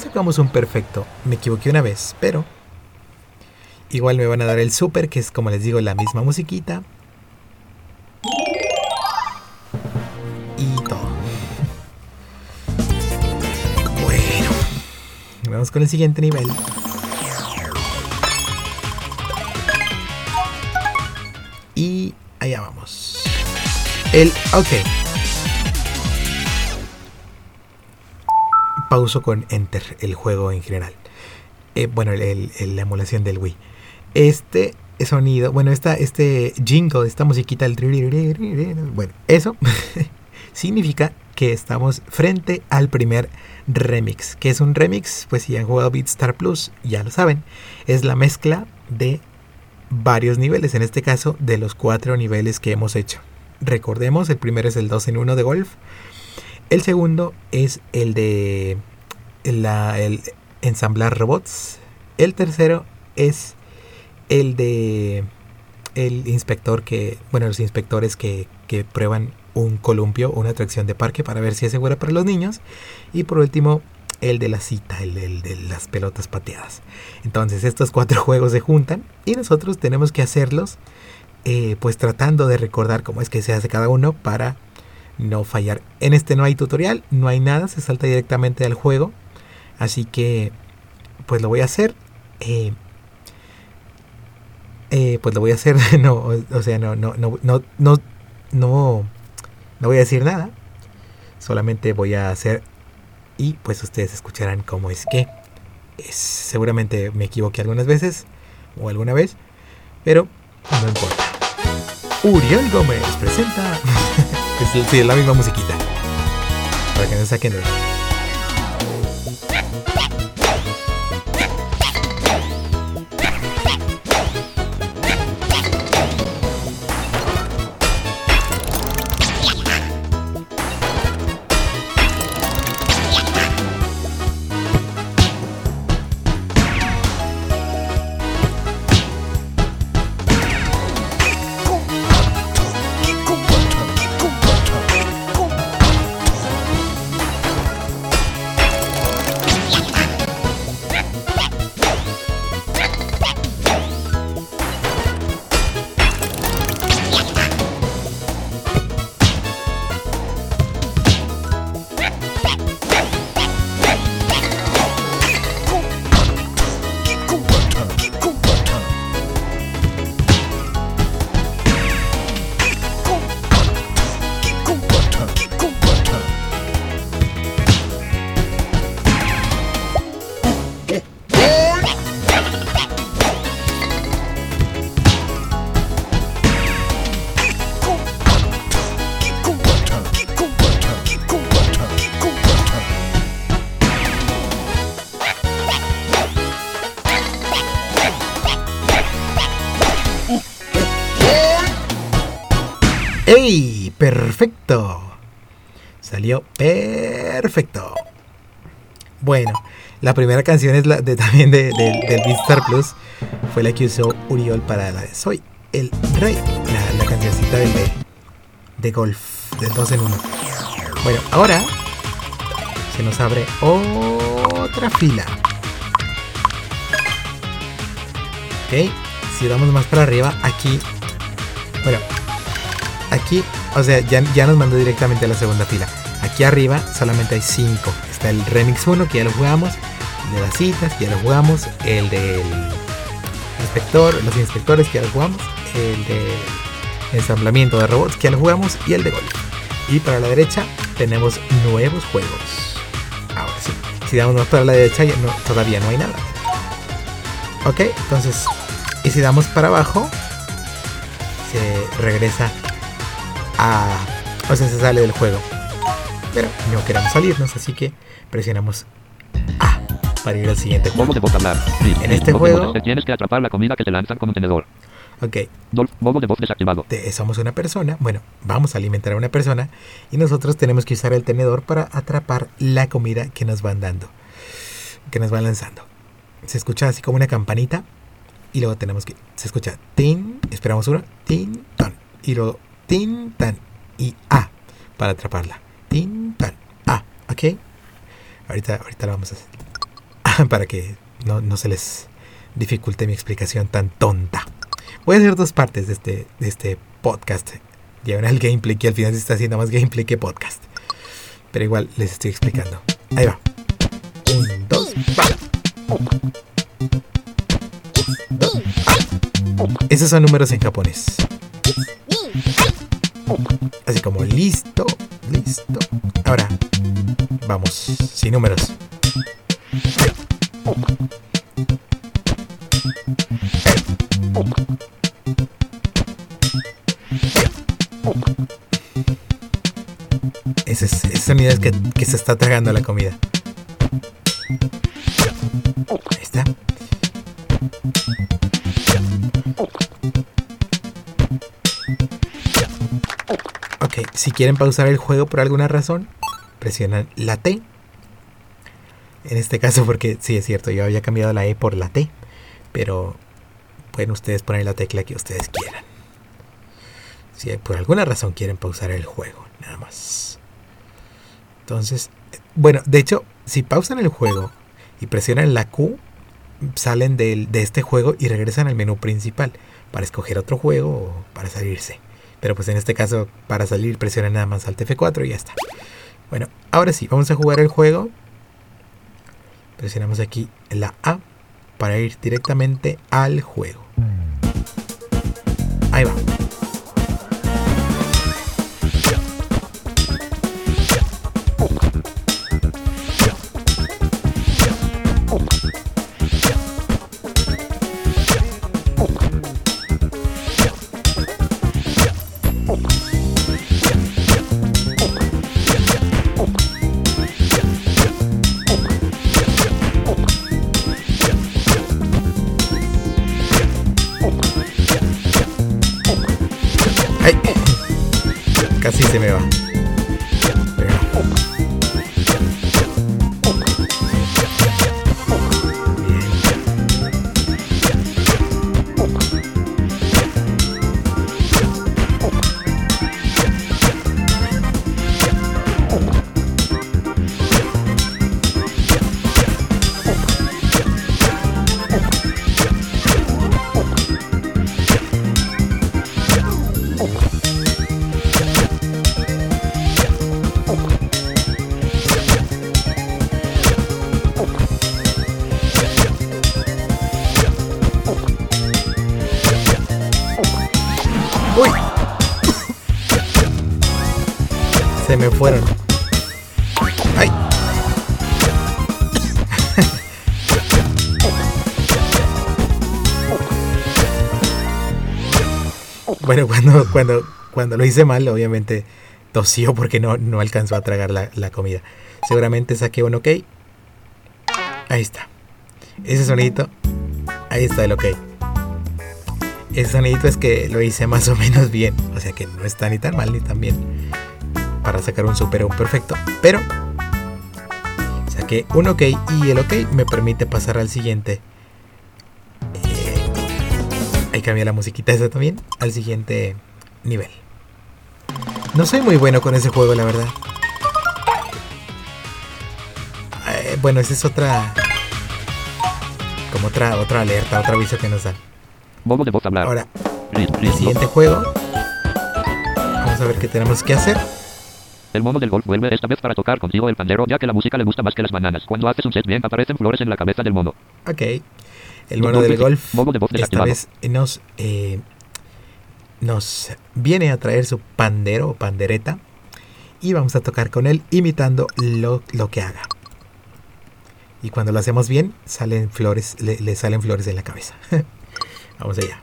Sacamos un perfecto. Me equivoqué una vez, pero igual me van a dar el super, que es como les digo, la misma musiquita. Y todo. Bueno, vamos con el siguiente nivel. Y allá vamos. El OK. Pauso con Enter el juego en general. Eh, bueno, el- la emulación del Wii. Este sonido, bueno, esta, este jingle, esta musiquita, el... Bueno, eso significa que estamos frente al primer remix. que es un remix? Pues si han jugado Beatstar Plus, ya lo saben. Es la mezcla de varios niveles, en este caso de los cuatro niveles que hemos hecho. Recordemos, el primero es el 2 en 1 de golf. El segundo es el de la- el ensamblar robots. El tercero es el de el inspector que, bueno, los inspectores que, que prueban un columpio, una atracción de parque para ver si es segura para los niños. Y por último, el de la cita, el, de las pelotas pateadas. Entonces estos cuatro juegos se juntan y nosotros tenemos que hacerlos eh, pues tratando de recordar cómo es que se hace cada uno para no fallar. En este no hay tutorial, no hay nada, se salta directamente al juego. Así que pues lo voy a hacer. eh, eh, pues lo voy a hacer. No, o, sea, no, no, no, no, no, no, no voy a decir nada. Solamente voy a hacer y pues ustedes escucharán cómo es que. Seguramente me equivoqué algunas veces o alguna vez, pero no importa. Uriel Gómez presenta. es, sí, es la misma musiquita. Para que no saquen de ¡Ey! ¡Perfecto! Salió perfecto. Bueno, la primera canción es la de, también de, de- del Plus. Fue la que usó Uriol para la de Soy el Rey. La, la cancioncita del de, de golf, del 2 en 1. Bueno, ahora se nos abre otra fila. Ok, si damos más para arriba, aquí. Bueno, aquí, o sea, ya, ya nos mandó directamente a la segunda fila. Aquí arriba solamente hay 5. Está el Remix 1, que ya lo jugamos. El de las citas, que ya lo jugamos. El del inspector, los inspectores, que ya lo jugamos. El de ensamblamiento de robots, que ya lo jugamos. Y el de golf. Y para la derecha tenemos nuevos juegos. Ahora sí. Si damos más para la derecha, ya no, todavía no hay nada. Ok, entonces, y si damos para abajo, se regresa a... O sea, se sale del juego. Pero no queremos salirnos, así que presionamos A para ir al siguiente juego. de hablar. Sí, En sí, este juego- voz. Tienes que atrapar la comida que te lanzan con un tenedor. Ok, modo de voz desactivado. te- somos una persona, bueno, vamos a alimentar a una persona y nosotros tenemos que usar el tenedor para atrapar la comida que nos van dando, que nos van lanzando. Se escucha así como una campanita y luego tenemos que, se escucha tin, esperamos uno, tin, tan, y luego tin, tan y a para atraparla. Tin, tan, a, ¿ok? Ahorita, ahorita lo vamos a hacer para que no, no se les dificulte mi explicación tan tonta. Voy a hacer dos partes de este, de este podcast. Diagonal gameplay que al final se está haciendo más gameplay que podcast. Pero igual les estoy explicando. Ahí va. Un, dos, va. Esos son números en japonés. Así como listo, listo. Ahora, vamos, sin números. Ese, es- ese sonido es que, que se está tragando la comida. Ahí está. Si quieren pausar el juego por alguna razón, presionan la T. En este caso, porque sí es cierto, yo había cambiado la E por la T, pero pueden ustedes poner la tecla que ustedes quieran. Si por alguna razón quieren pausar el juego, nada más. Entonces, bueno, de hecho, si pausan el juego y presionan la Q, salen de este juego y regresan al menú principal para escoger otro juego o para salirse. Pero pues en este caso, para salir, presionan nada más Alt F4 y ya está. Bueno, ahora sí, vamos a jugar el juego. Presionamos aquí la A para ir directamente al juego. Ahí va. Se me va. Lo hice mal, obviamente tosió porque no, no alcanzó a tragar la, la comida. Seguramente saqué un ok. Ahí está. Ese sonidito. Ahí está el ok. Ese sonidito es que lo hice más o menos bien. O sea que no está ni tan mal ni tan bien. Para sacar un super o un perfecto. Pero saqué un ok y el ok me permite pasar al siguiente. Eh, ahí cambié la musiquita esa también. Al siguiente nivel. No soy muy bueno con ese juego, la verdad. Eh, bueno, esa es otra. Como otra, otra alerta, otro aviso que nos dan. Modo de hablar. Ahora, el siguiente juego. Vamos a ver qué tenemos que hacer. El mono del golf vuelve esta vez para tocar contigo el pandero, ya que la música le gusta más que las bananas. Cuando haces un set bien, aparecen flores en la cabeza del mono. Ok. El mono del golf Modo de voz esta vez nos, eh, nos viene a traer su pandero o pandereta y vamos a tocar con él imitando lo, lo que haga. Y cuando lo hacemos bien, salen flores, le, le salen flores en la cabeza. Vamos allá.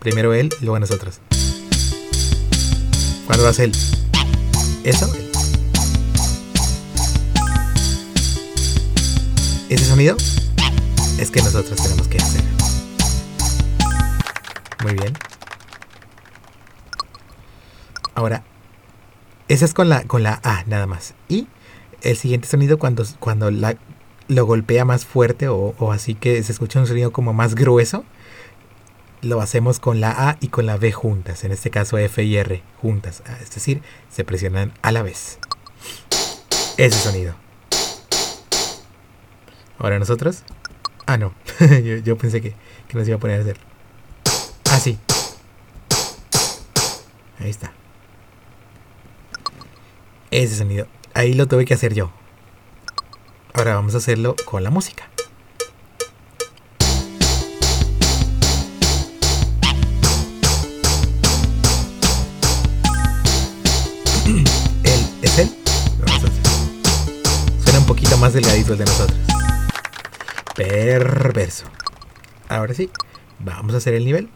Primero él, luego nosotros. ¿Cuándo lo hace él? ¿Eso? ¿Ese sonido? Es que nosotros tenemos que hacer. Muy bien. Ahora, esa es con la, con la A nada más. Y el siguiente sonido cuando, cuando la, lo golpea más fuerte o, así que se escucha un sonido como más grueso, lo hacemos con la A y con la B juntas. En este caso F y R juntas. Ah, Es decir, se presionan a la vez. Ese sonido. Ahora nosotros. Ah, no. yo, yo pensé que, que nos iba a poner a hacer. Ah, sí. Ahí está. Ese sonido. Ahí lo tuve que hacer yo. Ahora vamos a hacerlo con la música. ¿Él es él? Suena un poquito más delgadito el de nosotros. Perverso. Ahora sí, vamos a hacer el nivel.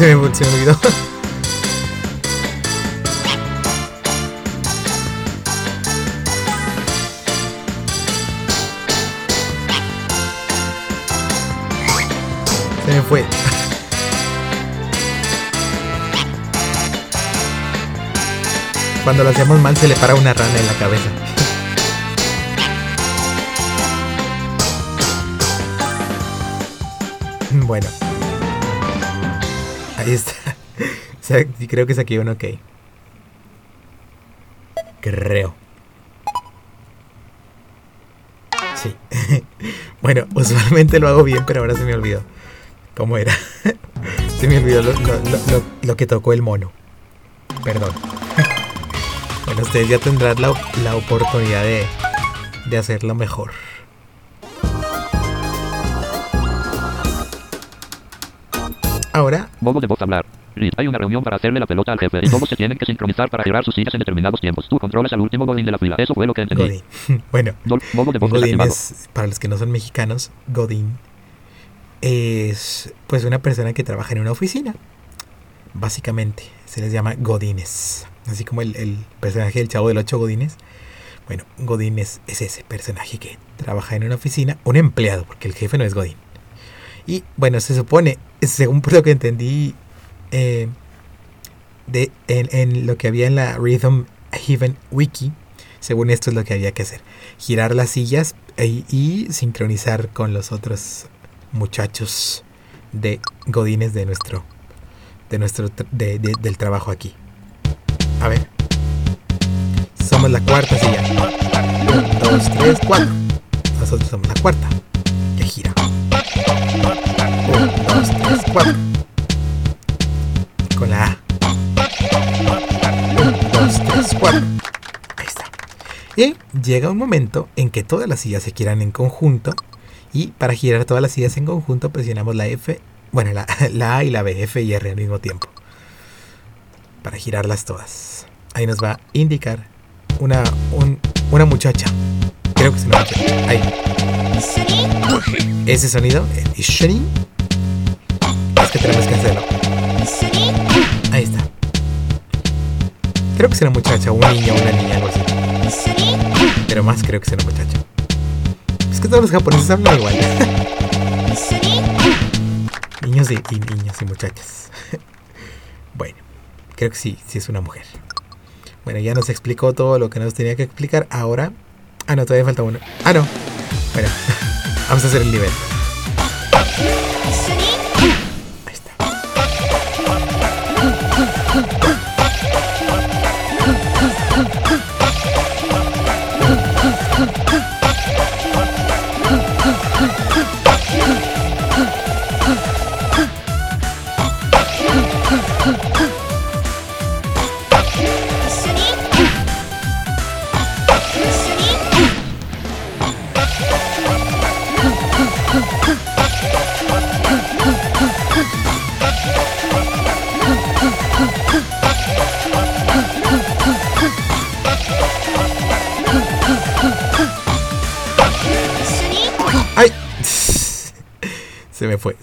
Se me, se me. Se me fue. Cuando lo hacemos mal se le para una rana en la cabeza. Bueno. Sea, creo que saqué un ok. Creo. Sí. bueno, usualmente lo hago bien, pero ahora se me olvidó. ¿Cómo era? se me olvidó lo- lo- lo que tocó el mono. Perdón. bueno, ustedes ya tendrán la, la oportunidad de, de hacerlo mejor. Ahora Modo de voz hablar. Hay una reunión para hacerle la pelota al jefe y todos se tienen que sincronizar para girar sus sillas en determinados tiempos. Tú controlas al último Godín de la fila. Eso fue lo que entendí. Godín. bueno, Dol- modo de Godín es, para los que no son mexicanos, Godín es pues una persona que trabaja en una oficina. Básicamente, se les llama Godines. Así como el, el personaje del Chavo del Ocho Godines. Bueno, Godín es, es ese personaje que trabaja en una oficina, un empleado, porque el jefe no es Godín. Y bueno, se supone, según por lo que entendí eh, de, en, lo que había en la Rhythm Heaven Wiki, según esto es lo que había que hacer. Girar las sillas e- y sincronizar con los otros muchachos de Godines de nuestro, de nuestro tr- de- de- del trabajo aquí. A ver. Somos la cuarta silla. Un, dos, tres, cuatro. Nosotros somos la cuarta. Que gira. Un, dos, tres, cuatro. Con la A. Un, dos, tres, cuatro. Ahí está. Y llega un momento en que todas las sillas se giran en conjunto. Y para girar todas las sillas en conjunto presionamos la F, bueno, la, la A y la B, F y R al mismo tiempo. Para girarlas todas. Ahí nos va a indicar una, un- una muchacha. Creo que es una muchacha. Ahí. Ese sonido, el es que tenemos que hacerlo. Ahí está. Creo que una muchacha, un niño, una niña, algo así. Pero más creo que una muchacha. Es que todos los japoneses hablan igual. Niños y, y niñas y muchachas. bueno, creo que sí, sí es una mujer. Bueno, ya nos explicó todo lo que nos tenía que explicar. Ahora. Ah, no, todavía falta uno. Ah, no. Bueno, vamos a hacer el nivel.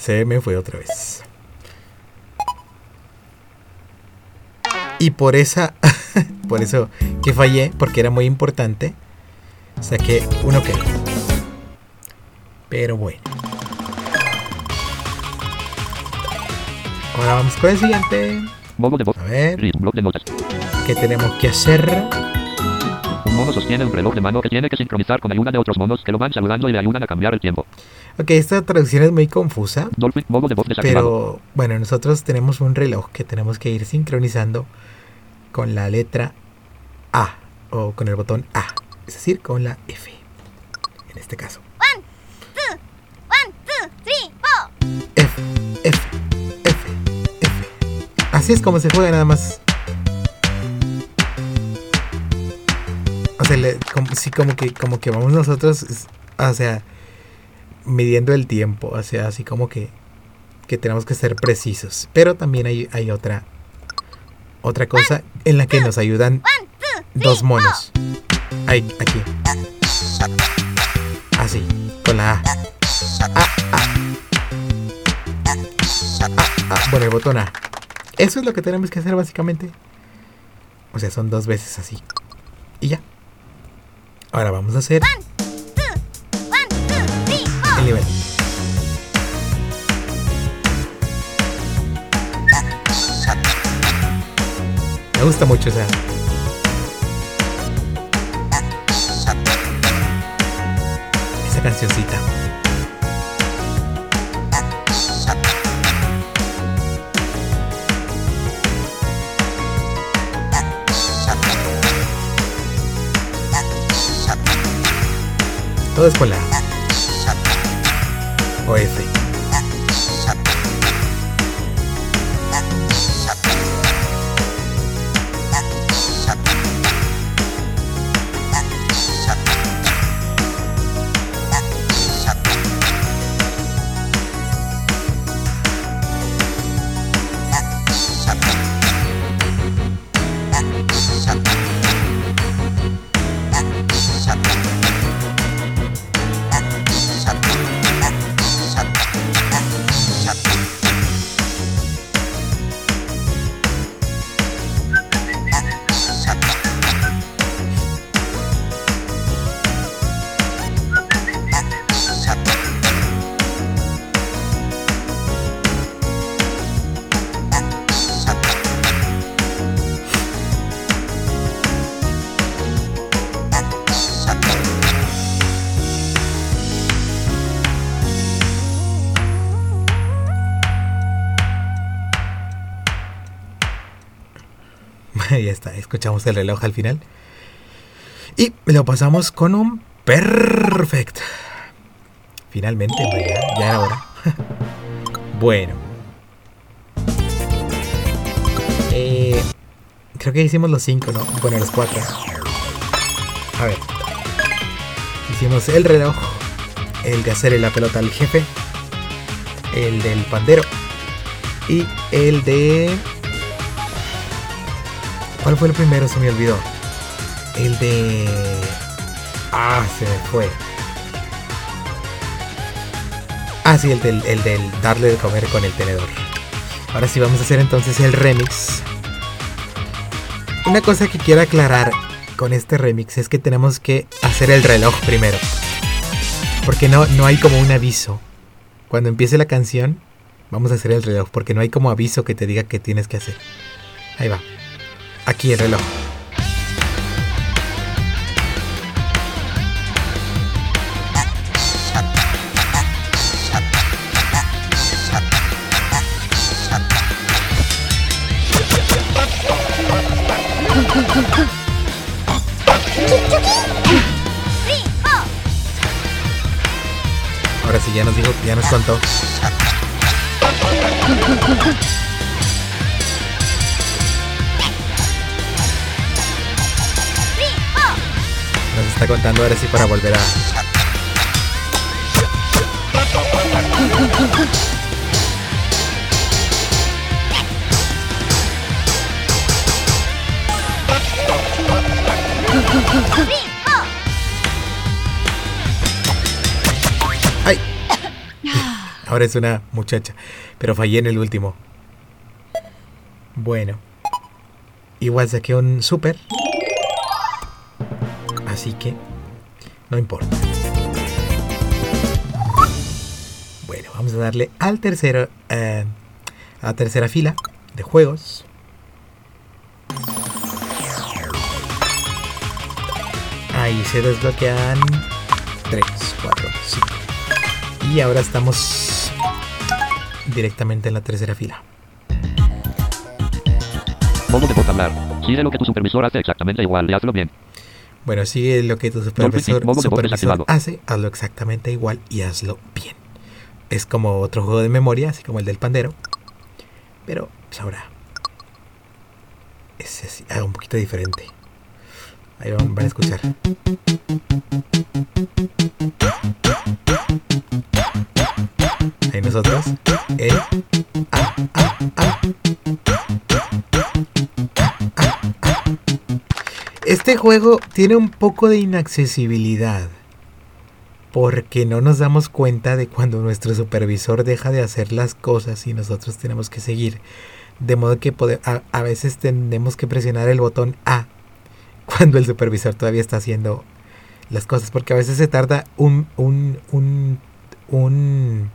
Se me fue, otra vez. Y por esa, por eso que fallé, porque era muy importante, saqué uno que Pero bueno. Ahora vamos con el siguiente. A ver. ¿qué tenemos que hacer? mono sostiene un reloj de mano que tiene que sincronizar con ayuda de otros monos que lo van saludando y le ayudan a cambiar el tiempo. Ok, esta traducción es muy confusa. Dolphin, mono de voz pero bueno, nosotros tenemos un reloj que tenemos que ir sincronizando con la letra A o con el botón A, es decir, con la F en este caso. One, two, one, two, three, four. F, F, F, F. Así es como se juega nada más. se le, como, sí, como que, como que vamos nosotros, o sea, midiendo el tiempo, o sea, así como que, que tenemos que ser precisos. Pero también hay, hay otra, otra cosa en la que nos ayudan dos monos. Ahí, aquí. Así, con la A. Ah, ah, ah. Ah, bueno, el botón A. Eso es lo que tenemos que hacer básicamente. O sea, son dos veces así. Y ya. Ahora vamos a hacer el nivel. Me gusta mucho esa. Esa cancioncita. Todo es con la A. O F. escuchamos el reloj al final. Y lo pasamos con un perfect. Finalmente, ya, ya era hora. bueno. Eh, creo que hicimos los cinco, ¿no? Bueno, los cuatro. A ver. Hicimos el reloj, el de hacerle la pelota al jefe, el del pandero y el de ¿Cuál fue el primero? Se me olvidó. El de. Ah, se me fue. Ah, sí, el del, el del darle de comer con el tenedor. Ahora sí, vamos a hacer entonces el remix. Una cosa que quiero aclarar con este remix es que tenemos que hacer el reloj primero. Porque no, no hay como un aviso. Cuando empiece la canción, vamos a hacer el reloj. Porque no hay como aviso que te diga que tienes que hacer. Ahí va aquí el reloj. Ahora sí, ya nos dijo, ya nos contó. Está contando ahora sí para volver a. ¡Ay! Ahora es una muchacha. Pero fallé en el último. Bueno. Igual saqué un super. Así que. No importa. Bueno, vamos a darle al tercero. eh, a la tercera fila de juegos. Ahí se desbloquean 3, 4, 5. Y ahora estamos directamente en la tercera fila. Modo de hablar. Sigue lo que tu supervisor hace exactamente igual y hazlo bien. Bueno, sigue lo que tu supervisor, hace, hazlo exactamente igual y hazlo bien. Es como otro juego de memoria, así como el del pandero. Pero pues ahora es así, ah, un poquito diferente. Ahí van, van a escuchar. Ahí nosotros. El ah, ah, ah. Este juego tiene un poco de inaccesibilidad. Porque no nos damos cuenta de cuando nuestro supervisor deja de hacer las cosas y nosotros tenemos que seguir. De modo que a veces tenemos que presionar el botón A cuando el supervisor todavía está haciendo las cosas. Porque a veces se tarda un, un, un, un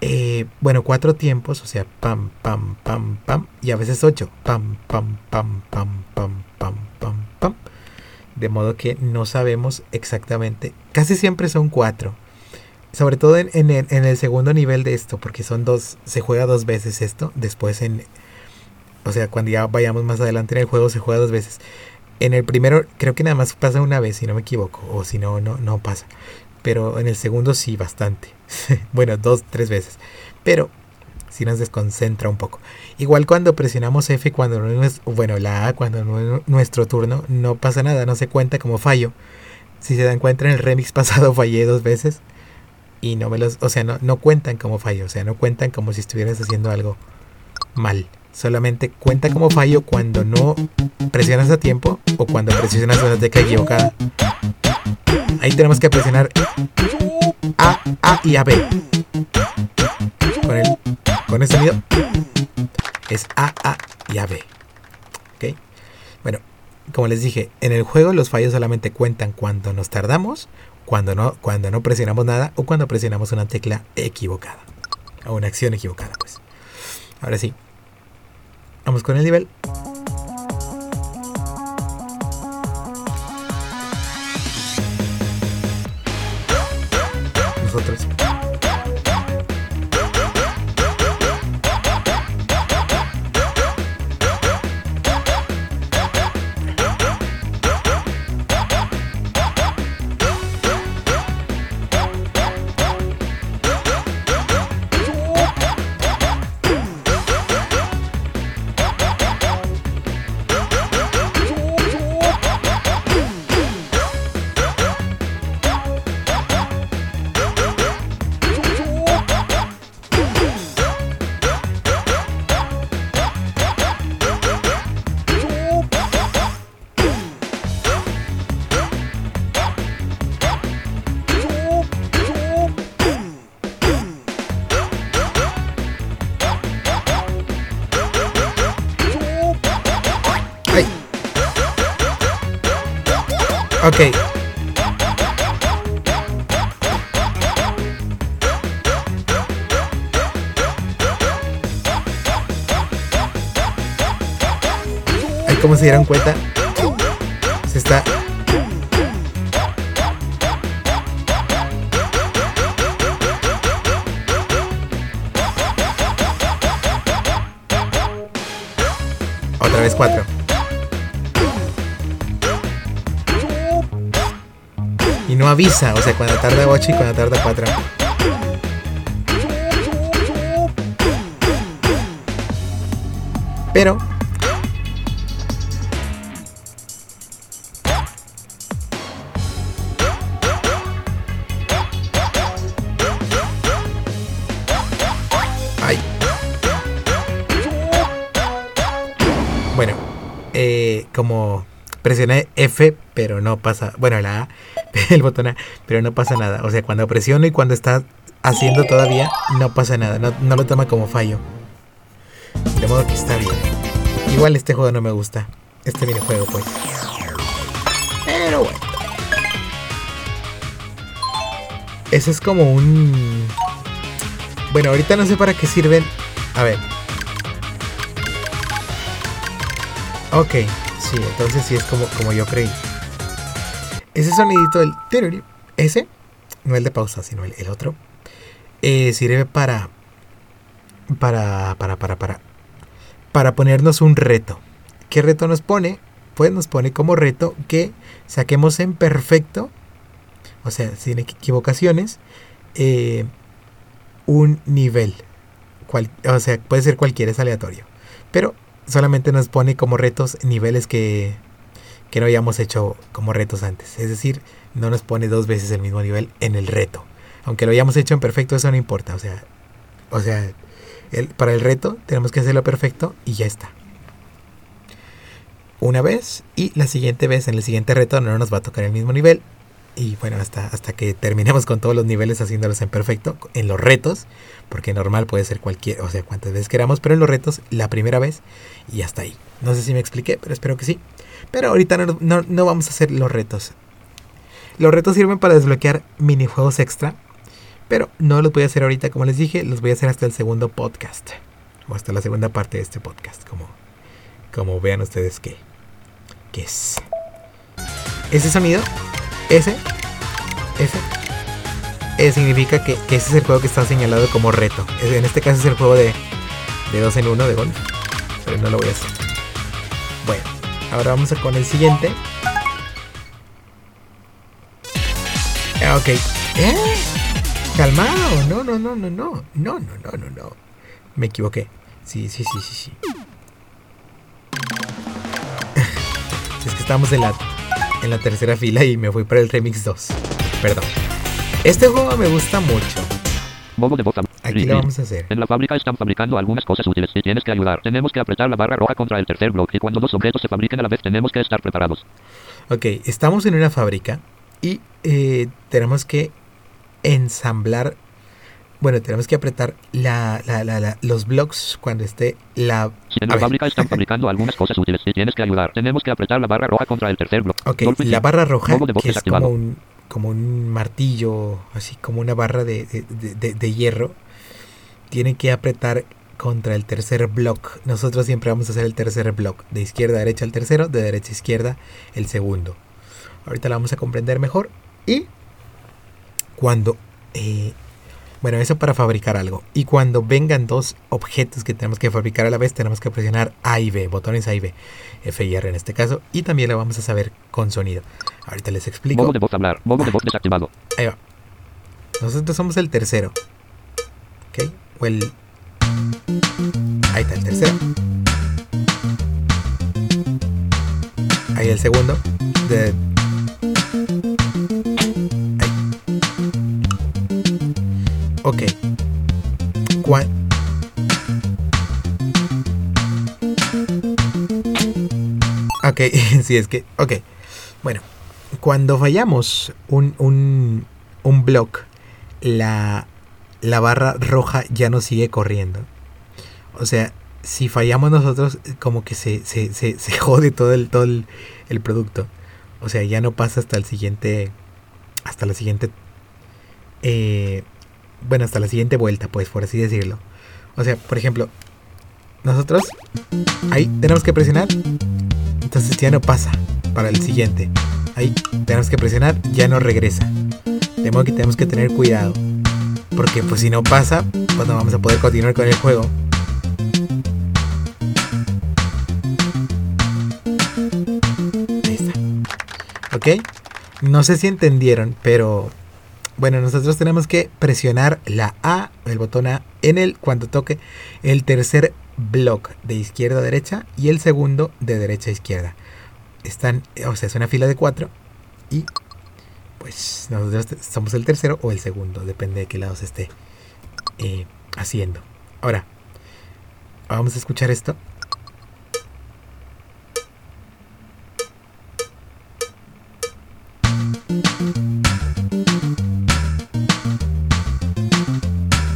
eh, bueno, cuatro tiempos, o sea, pam, pam, pam, pam, y a veces ocho, pam, pam, pam, pam, pam, De modo que no sabemos exactamente, casi siempre son cuatro. Sobre todo en, en el, en el segundo nivel de esto, porque son dos, se juega dos veces esto, después en, o sea, cuando ya vayamos más adelante en el juego se juega dos veces. En el primero creo que nada más pasa una vez, si no me equivoco, o si no, no, no pasa. Pero en el segundo sí, bastante. bueno, dos, tres veces. Pero sí nos desconcentra un poco. Igual cuando presionamos F, cuando no es, bueno, la A, cuando no es nuestro turno, no pasa nada, no se cuenta como fallo. Si se dan cuenta en el remix pasado fallé dos veces y no me los, o sea, no, no cuentan como fallo, o sea, no cuentan como si estuvieras haciendo algo mal. Solamente cuenta como fallo cuando no presionas a tiempo o cuando presionas una tecla equivocada. Ahí tenemos que presionar A, A y A, B. Con, el, con el sonido es A, A y A, B. ¿Ok? Bueno, como les dije, en el juego los fallos solamente cuentan cuando nos tardamos, cuando no, cuando no presionamos nada o cuando presionamos una tecla equivocada. O una acción equivocada, pues. Ahora sí. Vamos con el nivel. Dieron cuenta, se está otra vez cuatro. Y no avisa, o sea, cuando tarda 8 y cuando tarda 4. Pero no pasa. Bueno, la A, el botón A, pero no pasa nada. O sea, cuando presiono y cuando está haciendo todavía, no pasa nada. No, no lo toma como fallo. De modo que está bien. Igual este juego no me gusta. Este minijuego, pues. Pero bueno. Ese es como un. Bueno, ahorita no sé para qué sirven. A ver. Ok, entonces sí es como, como yo creí. Ese sonidito del tiriri, ese, no el de pausa, sino el, otro, eh, sirve para, para, para, para, para, para ponernos un reto. ¿Qué reto nos pone? Pues nos pone como reto que saquemos en perfecto, o sea, sin equivocaciones, eh, un nivel. O sea, puede ser cualquiera, es aleatorio. Pero solamente nos pone como retos niveles que, que no hayamos hecho como retos antes. Es decir, no nos pone dos veces el mismo nivel en el reto. Aunque lo hayamos hecho en perfecto, eso no importa. O sea, o sea para el reto tenemos que hacerlo perfecto y ya está. Una vez y la siguiente vez, en el siguiente reto, no nos va a tocar el mismo nivel. Y bueno, hasta, hasta que terminemos con todos los niveles haciéndolos en perfecto, en los retos, porque normal puede ser cualquier, o sea, cuantas veces queramos, pero en los retos la primera vez y hasta ahí. No sé si me expliqué, pero espero que sí. Pero ahorita no, no- no vamos a hacer los retos. Los retos sirven para desbloquear minijuegos extra, pero no los voy a hacer ahorita, como les dije, los voy a hacer hasta el segundo podcast, o hasta la segunda parte de este podcast, como, como vean ustedes que, que es. Ese sonido, ese, ese, eh, significa que, que ese es el juego que está señalado como reto. En este caso es el juego de, de dos en uno de golf, pero no lo voy a hacer. Bueno, ahora vamos con el siguiente. Ah, ok. ¿Eh? Calmado. No, no, no, no, no. No, no, no, no, no. Me equivoqué. Sí, sí, sí, sí, sí. es que estamos en la, en la tercera fila y me fui para el Remix 2. Perdón. Este juego me gusta mucho. Modo de am- Aquí lo vamos a hacer. En la fábrica están fabricando algunas cosas útiles y tienes que ayudar. Tenemos que apretar la barra roja contra el tercer bloque y cuando dos objetos se fabriquen a la vez tenemos que estar preparados. Ok, estamos en una fábrica y eh, tenemos que ensamblar. Bueno, tenemos que apretar la, la- los blocks cuando esté la. Si en A la ver. fábrica están fabricando algunas cosas útiles y tienes que ayudar. Tenemos que apretar la barra roja contra el tercer bloque. Ok, Dolphin la barra roja, de que es como un, como un martillo, así como una barra de, de- de- hierro, tiene que apretar contra el tercer block. Nosotros siempre vamos a hacer el tercer block. De izquierda a derecha el tercero, de derecha a izquierda el segundo. Ahorita la vamos a comprender mejor. Y cuando... eh, bueno, eso para fabricar algo. Y cuando vengan dos objetos que tenemos que fabricar a la vez, tenemos que presionar A y B, botones A y B. F y R en este caso. Y también lo vamos a saber con sonido. Ahorita les explico. Modo de voz hablar. Modo de voz desactivado. Ahí va. Nosotros somos el tercero. ¿Ok? O el... Ahí está el tercero. Ahí el segundo. De... Ok. Cua- Ok, sí, es que... Ok. Bueno, cuando fallamos un, un, un block, la, la barra roja ya no sigue corriendo. O sea, si fallamos nosotros, como que se, se, se, se jode todo el, todo el, el producto. O sea, ya no pasa hasta el siguiente. Hasta la siguiente. eh, bueno, hasta la siguiente vuelta, pues, por así decirlo. O sea, por ejemplo, nosotros ahí tenemos que presionar. Entonces ya no pasa para el siguiente. Ahí tenemos que presionar, ya no regresa. De modo que tenemos que tener cuidado. Porque pues si no pasa, pues no vamos a poder continuar con el juego. Ahí está. ¿Ok? No sé si entendieron, pero bueno, nosotros tenemos que presionar la A, el botón A, en el cuando toque el tercer block de izquierda a derecha y el segundo de derecha a izquierda. Están, o sea, es una fila de cuatro y pues nosotros somos el tercero o el segundo, depende de qué lado se esté eh, haciendo. Ahora, vamos a escuchar esto.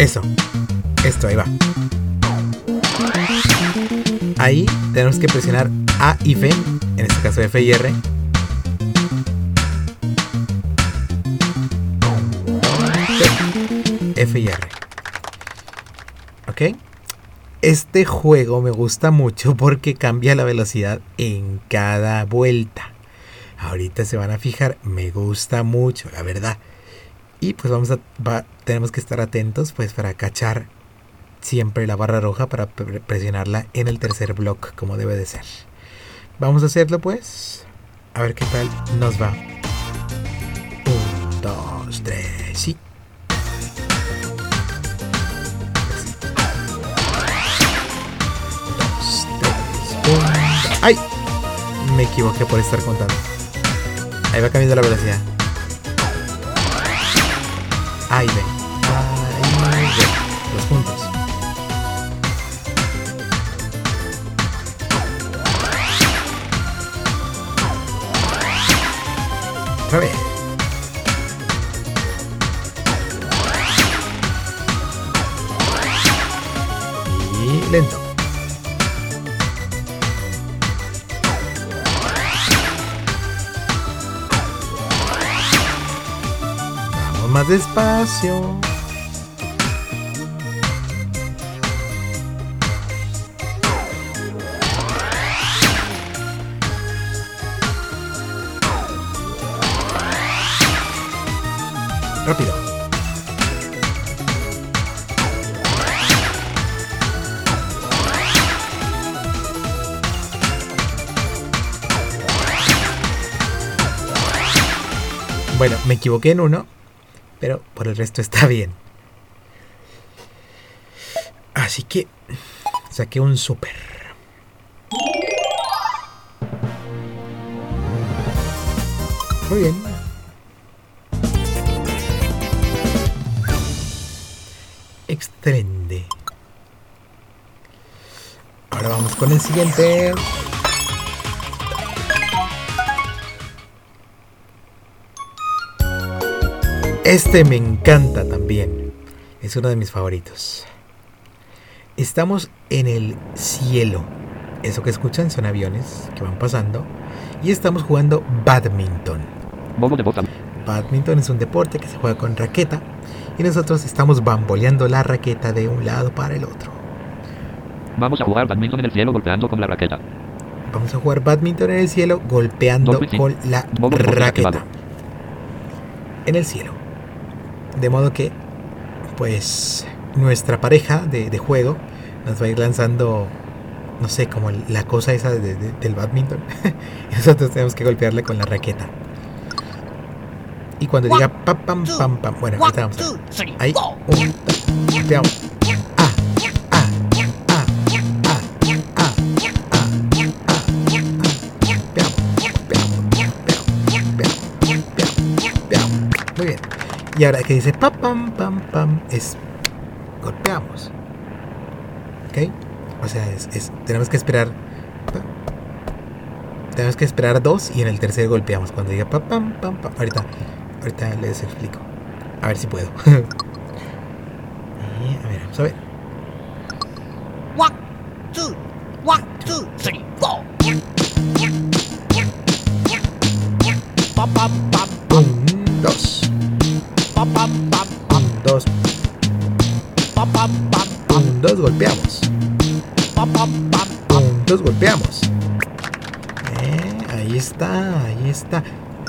Eso. Esto, ahí va. Ahí tenemos que presionar A y F, en este caso F y R. F y R. ¿Ok? Este juego me gusta mucho porque cambia la velocidad en cada vuelta. Ahorita se van a fijar, me gusta mucho, la verdad. Y pues vamos a, tenemos que estar atentos pues para cachar siempre la barra roja para presionarla en el tercer bloque como debe de ser. Vamos a hacerlo pues. A ver qué tal nos va. Un, dos, tres, sí. Dos, tres, uno. ¡Ay! Me equivoqué por estar contando. Ahí va cambiando la velocidad. A y B. A. Los puntos. Y lento. Despacio. Rápido. Bueno, me equivoqué en uno pero por el resto está bien. Así que saqué un super. Muy bien. Excelente. Ahora vamos con el siguiente. Este me encanta también. Es uno de mis favoritos. Estamos en el cielo. Eso que escuchan son aviones que van pasando. Y estamos jugando badminton. Badminton es un deporte que se juega con raqueta. Y nosotros estamos bamboleando la raqueta de un lado para el otro. Vamos a jugar badminton en el cielo golpeando con la raqueta. Vamos a jugar badminton en el cielo golpeando con la raqueta. En el cielo. De modo que, pues, nuestra pareja de, juego nos va a ir lanzando, no sé, como la cosa esa del badminton. y nosotros tenemos que golpearle con la raqueta. Y cuando diga pam, pam, pam, pam, bueno, ahorita vamos a Ahí, un, Y ahora que dice pam, pam, pam, pam, es golpeamos. ¿Ok? O sea, es, tenemos que esperar. Tenemos que esperar dos y en el tercer golpeamos. Cuando diga pam, pam, pam, pam. Ahorita, ahorita les explico. A ver si puedo. a ver, vamos a ver. One, two, one, two, three, four. golpeamos. Los golpeamos. Eh, ahí está, ahí está.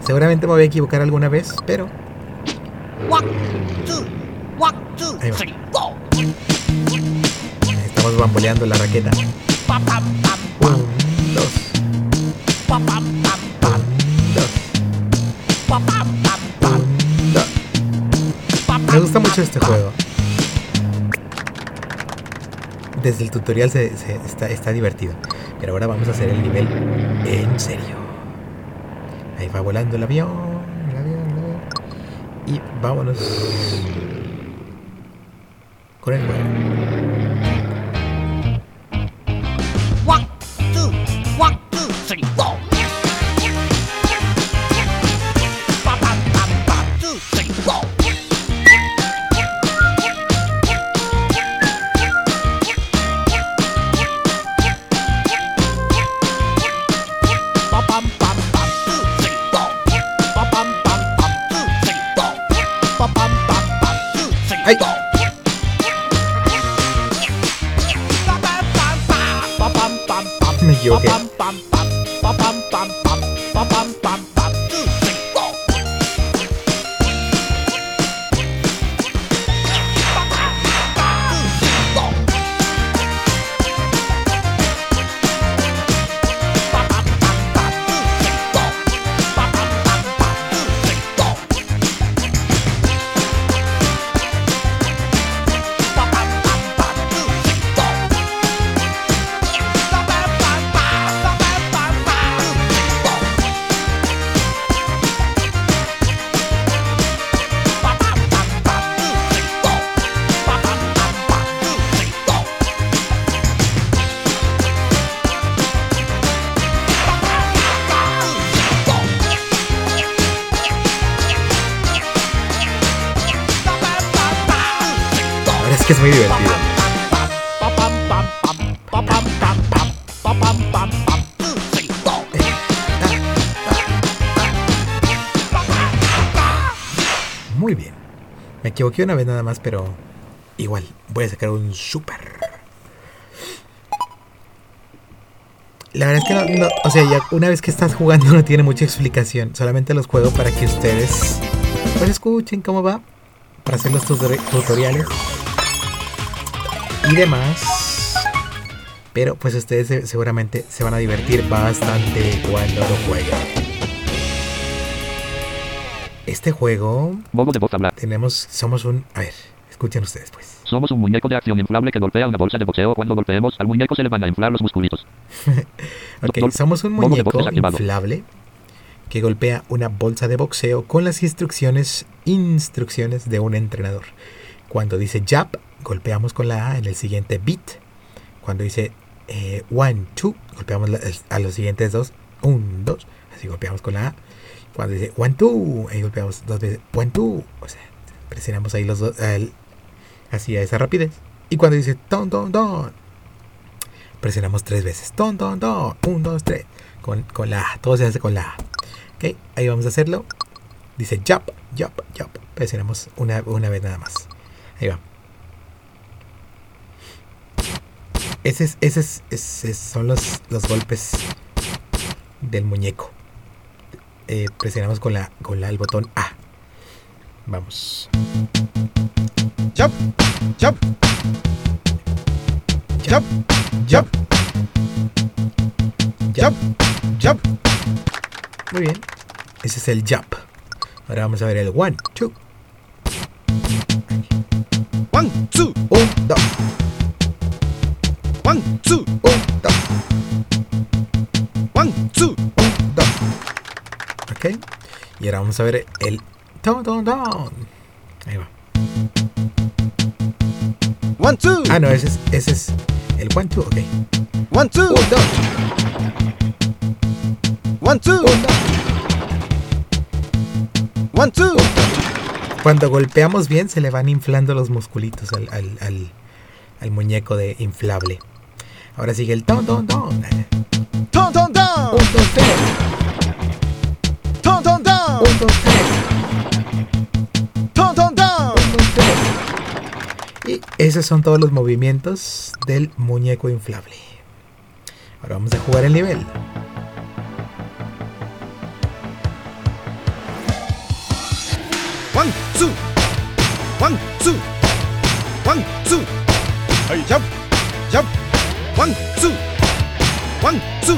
Seguramente me voy a equivocar alguna vez, pero... Estamos bamboleando la raqueta. Me gusta mucho este juego. Desde el tutorial se, está, está divertido. Pero ahora vamos a hacer el nivel en serio. Ahí va volando el avión. el avión, el avión. Y vámonos con el juego. Una vez nada más, pero igual voy a sacar un super. La verdad es que no, o sea, ya una vez que estás jugando no tiene mucha explicación. Solamente los juego para que ustedes pues escuchen cómo va, para hacer los tutori- tutoriales y demás. Pero pues ustedes se- seguramente se van a divertir bastante cuando lo jueguen. Este juego Modo de voz hablar. tenemos, somos un, a ver, escuchen ustedes pues. Somos un muñeco de acción inflable que golpea una bolsa de boxeo. Cuando golpeemos al muñeco se le van a inflar los musculitos. Ok, somos un muñeco inflable que golpea una bolsa de boxeo con las instrucciones instrucciones de un entrenador. Cuando dice jab, golpeamos con la A en el siguiente beat. Cuando dice eh, one, two, golpeamos a los siguientes dos. Un, dos, así golpeamos con la A. Cuando dice one, two, ahí golpeamos dos veces. One, two, o sea, presionamos ahí los dos, así a esa rapidez. Y cuando dice ton, ton, ton, presionamos tres veces. Ton, ton, ton. Un, dos, tres. Con, con la A. Todo se hace con la. Ok, ahí vamos a hacerlo. Dice jump, jump, jump. Presionamos una, una vez nada más. Ahí va. Ese es, ese es, ese son los, los golpes del muñeco. Eh, presionamos con la, con la, el botón A. Vamos. Jump, jump, jump, jump, jump, jump. Muy bien. Ese es el jump. Ahora vamos a ver el one, two, One, two, un, dos, one, two, un, dos, one, two. un, dos. Ok. Y ahora vamos a ver el down, down, down. Ahí va. One, two, Ah, no, ese es, ese es el one, two, ok. one, two, dos, one, two, dos. one, two. Cuando golpeamos bien se le van inflando los musculitos al, al, al, al muñeco de inflable. Ahora sigue el. Ton, ton, down, Un, dos, tres. Ton, ton, tres. Y esos son todos los movimientos del muñeco inflable. Ahora vamos a jugar el nivel. One, two, one, two, one, two. Hey, jump, jump. One, two, one, two,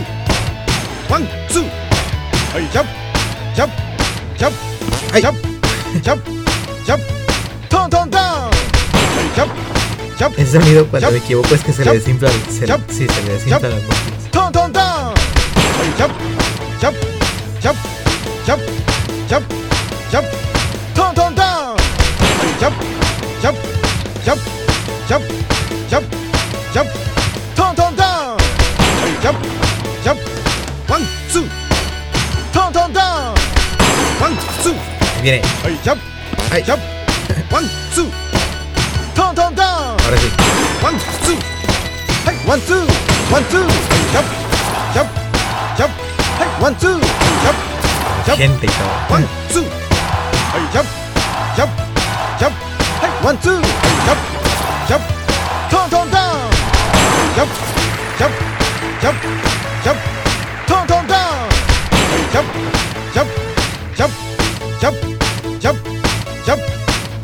one, two. Hey, jump, jump, jump, Ay. jump, jump, jump. Ton, jump, jump, Ese sonido cuando me equivoco es que se le desinfla, se, sí, se le desinfla las máquinas. turn, turn down. Hey, jump, jump, jump, jump, jump, jump, turn, turn down. Hey, jump, jump, jump, jump, jump, jump, turn, turn down. Hey, jump, jump, one, two, turn, turn down. One, two, はいジャンプワンツートントントン晴らしいワンツーはいワンツーワンツージャンプジャンプジャンプはいワンツージャンプジャンプワンツーはいジャンプジャンプジャンプはいワンツージャンプジャンプトントントンジャンプジャンプジャンプジャンプトントントンジャンプジャンプジャンプジャンプジャンプ jump.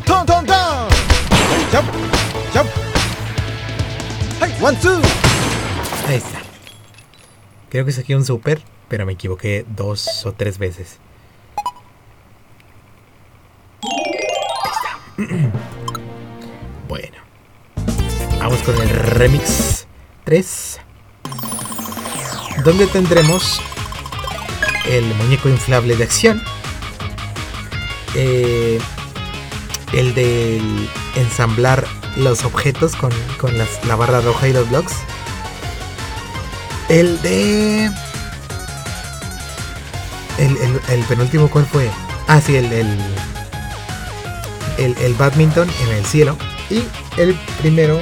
Turn, turn down. Hey, jump, jump. Hey, one, two. Ahí está. Creo que saqué un super, pero me equivoqué dos o tres veces. Bueno. Vamos con el remix 3. Donde tendremos el muñeco inflable de acción. eh, el del ensamblar los objetos con, con la barra roja y los blocks. El de. El, el, penúltimo, ¿cuál fue? Ah, sí, el, el, el, el badminton en el cielo. Y el primero,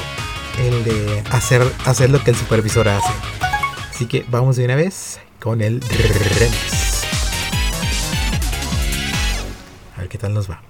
el de hacer, hacer lo que el supervisor hace. Así que vamos de una vez con el remix. A ver qué tal nos va.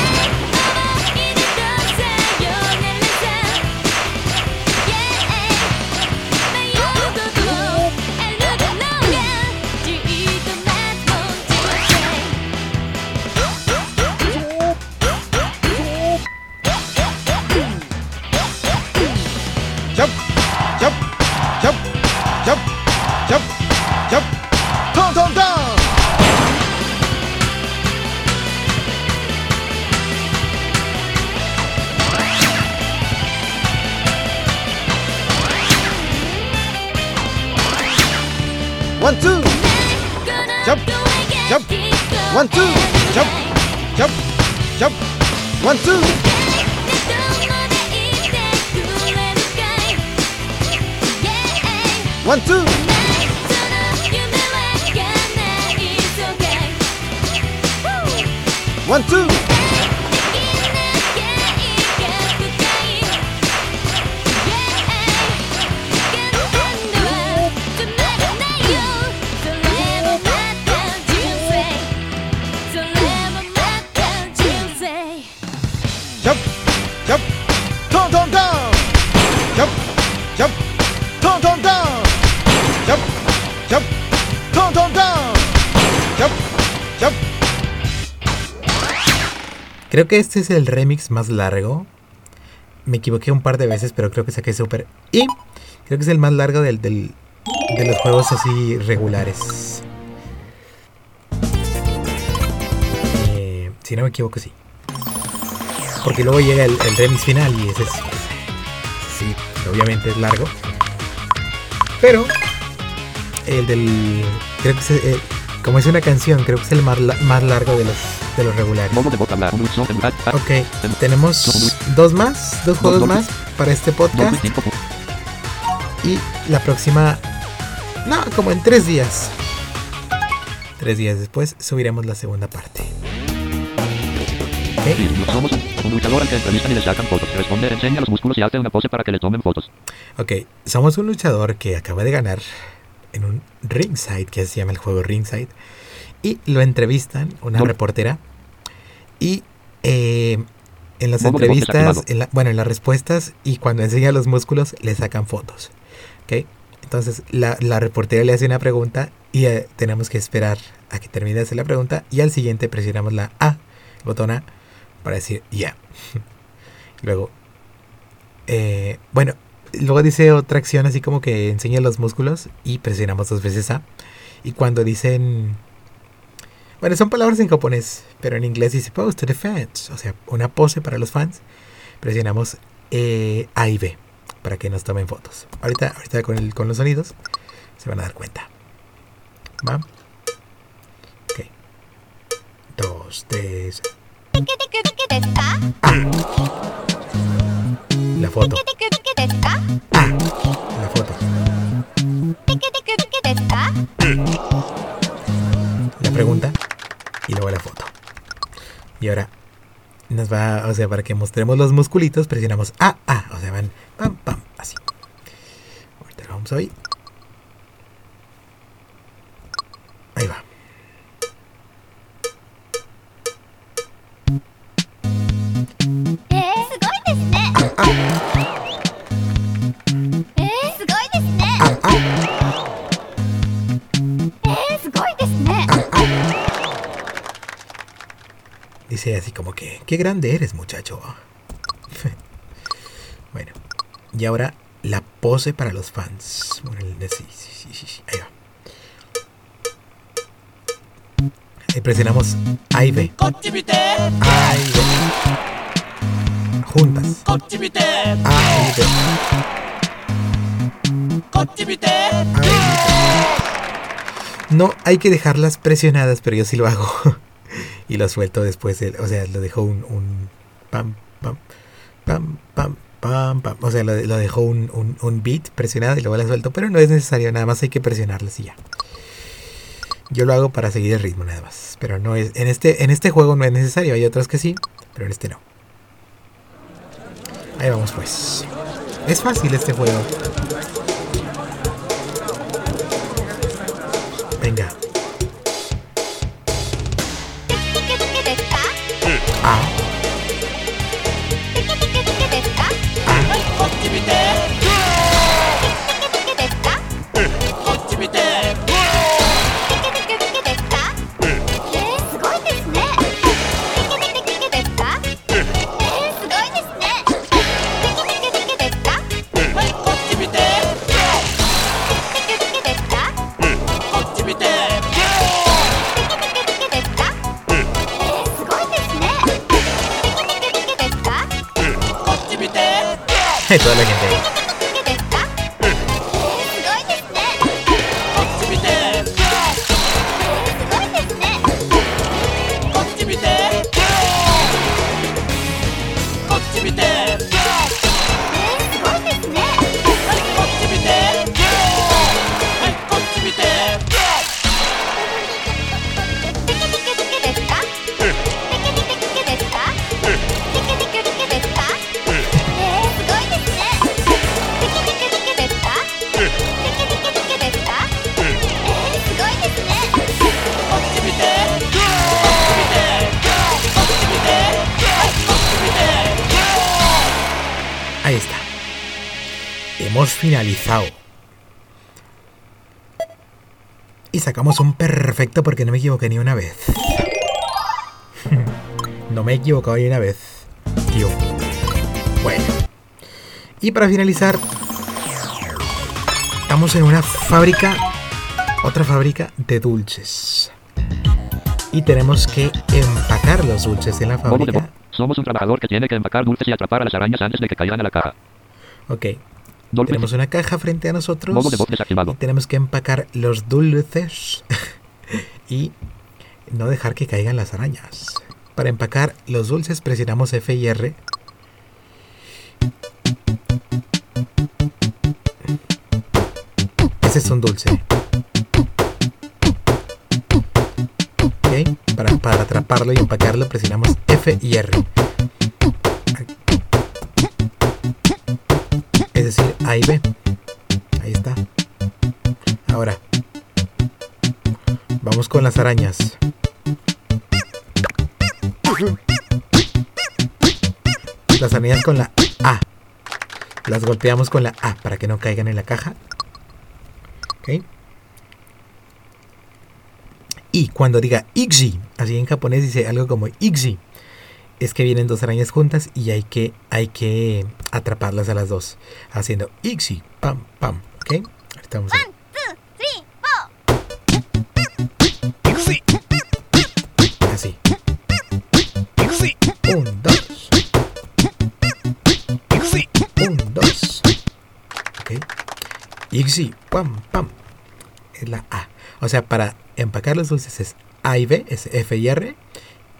Jump, one, two, jump, jump, jump, one, two, one, two, one, two, Creo que este es el remix más largo. Me equivoqué un par de veces, pero creo que saqué super. Y creo que es el más largo del, del- de los juegos así regulares. Eh, si no me equivoco, sí. Porque luego llega el, remix final y ese es. Sí, obviamente es largo. Pero el del. Creo que es el, como es una canción, creo que es el más, más largo de los, de los regulares. Ok, tenemos dos más, dos juegos más para este podcast. Dolphin 5. Y la próxima, no, como en tres días. Tres días después subiremos la segunda parte. Sí, somos un, un luchador al que entrevistan y le sacan fotos. Responde, enseña los músculos y hace una pose para que le tomen fotos. ok, somos un luchador que acaba de ganar en un ringside, que se llama el juego ringside. Y lo entrevistan una reportera. Y eh, en las entrevistas, desactivado. en la- bueno, en las respuestas y cuando enseña los músculos, le sacan fotos. ¿Ok? Entonces la, la reportera le hace una pregunta y eh, tenemos que esperar a que termine de hacer la pregunta y al siguiente presionamos la A, el botón A, para decir ya. luego, eh, bueno, luego dice otra acción así como que enseña los músculos y presionamos dos veces A. Y cuando dicen... Bueno, son palabras en japonés, pero en inglés dice pose to the fans, o sea, una pose para los fans. Presionamos eh, A y B para que nos tomen fotos. Ahorita, ahorita con, el- con los sonidos se van a dar cuenta. ¿Va? Ok. Dos, tres. La foto. La foto. La pregunta y luego la foto. Y ahora nos va, o sea, para que mostremos los musculitos, presionamos A, A, o sea, van pam, pam, así. Ahorita lo vamos a oír. Ahí va. Ah, Dice así como que, qué grande eres muchacho. bueno, y ahora la pose para los fans. Bueno, sí, sí, sí, ahí va. Ahí presionamos A y B. Juntas. No hay que dejarlas presionadas, pero yo sí lo hago. y lo suelto después. de- o sea, lo dejo un, un pam, pam, pam, pam, pam, pam. O sea, lo, dejo un, un, un beat presionado y luego la suelto. Pero no es necesario, nada más hay que presionarlas y ya. Yo lo hago para seguir el ritmo nada más. Pero no es. En este, en este juego no es necesario. Hay otros que sí, pero en este no. Ahí vamos pues. Es fácil este juego. Venga. toda la gente sacamos un perfecto porque no me equivoqué ni una vez. no me he equivocado ni una vez. Tío. Bueno. Y para finalizar, estamos en una fábrica, otra fábrica de dulces. Y tenemos que empacar los dulces en la fábrica. Somos un trabajador que tiene que empacar dulces y atrapar a las arañas antes de que caigan a la caja. Ok. Tenemos una caja frente a nosotros. Modo de voz desactivado. Y tenemos que empacar los dulces y no dejar que caigan las arañas. Para empacar los dulces presionamos F y R. Ese es un dulce. Ok, para, para atraparlo y empacarlo presionamos F y R. Es decir, A y B. Ahí está. Ahora, vamos con las arañas. Las arañas con la A. Las golpeamos con la A para que no caigan en la caja. Ok. Y cuando diga Ixi, así en japonés dice algo como Ixi, es que vienen dos arañas juntas y hay que, hay que atraparlas a las dos. Haciendo Ixi, pam, pam. Ok. Ahorita vamos a- Así. Dos. Ok. Ixi, pam, pam. Es la A. O sea, para empacar los dulces es A y B, es F y R.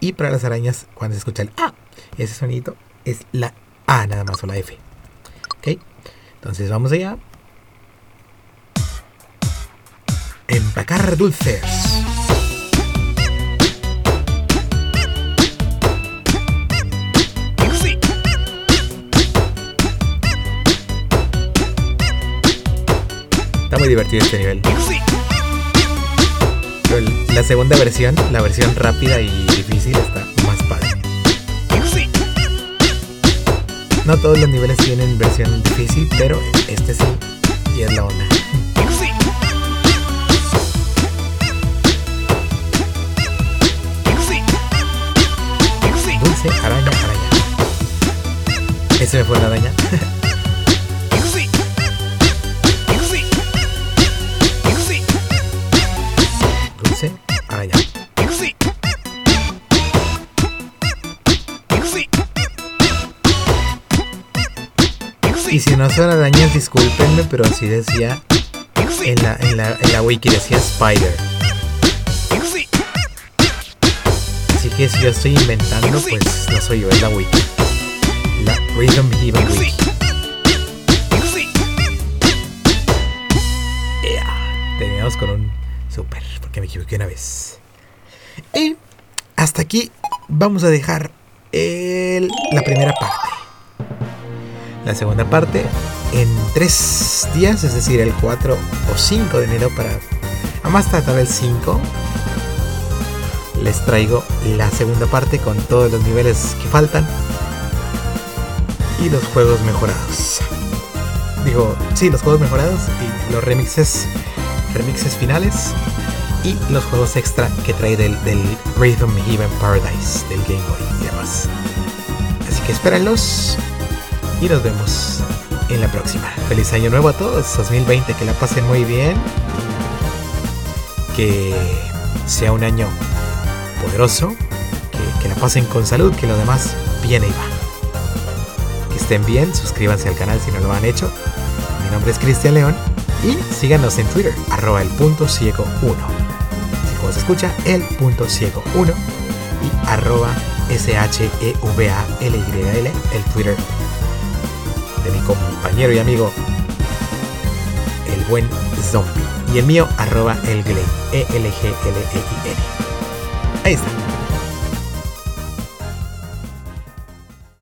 Y para las arañas, cuando se escucha el A, ese sonido es la A nada más o la F. Ok. Entonces vamos allá. Empacar dulces. Está muy divertido este nivel. La segunda versión, la versión rápida y difícil, está más padre. No todos los niveles tienen versión difícil, pero este sí, y es la onda. Dulce, araña, araña. Ese me fue la araña. Y si no son arañas, discúlpenme, pero así decía en la, en la, en la wiki, decía Spider. Así que si yo estoy inventando, pues no soy yo, es la wiki. La Rhythm Heaven Wiki. Yeah. Terminamos con un super, porque me equivoqué una vez. Y hasta aquí vamos a dejar el- la primera parte. La segunda parte en tres días, es decir, el 4 o 5 de enero para... A más tardar el 5 les traigo la segunda parte con todos los niveles que faltan y los juegos mejorados. Digo, sí, los juegos mejorados y los remixes, remixes finales y los juegos extra que trae del, del Rhythm Heaven Paradise del Game Boy y demás. Así que espérenlos y nos vemos en la próxima. Feliz año nuevo a todos, 2020, que la pasen muy bien, que sea un año poderoso, que, que la pasen con salud, que lo demás viene y va. Que estén bien, suscríbanse al canal si no lo han hecho. Mi nombre es Cristian León y síganos en Twitter, arroba el punto ciego 1. Así como se escucha, el punto ciego 1 y arroba S-H-E-V-A-L-Y-L, el Twitter de mi compañero y amigo, el buen zombie. Y el mío, arroba el Gley, E-L-G-L-E-I-N. Ahí está.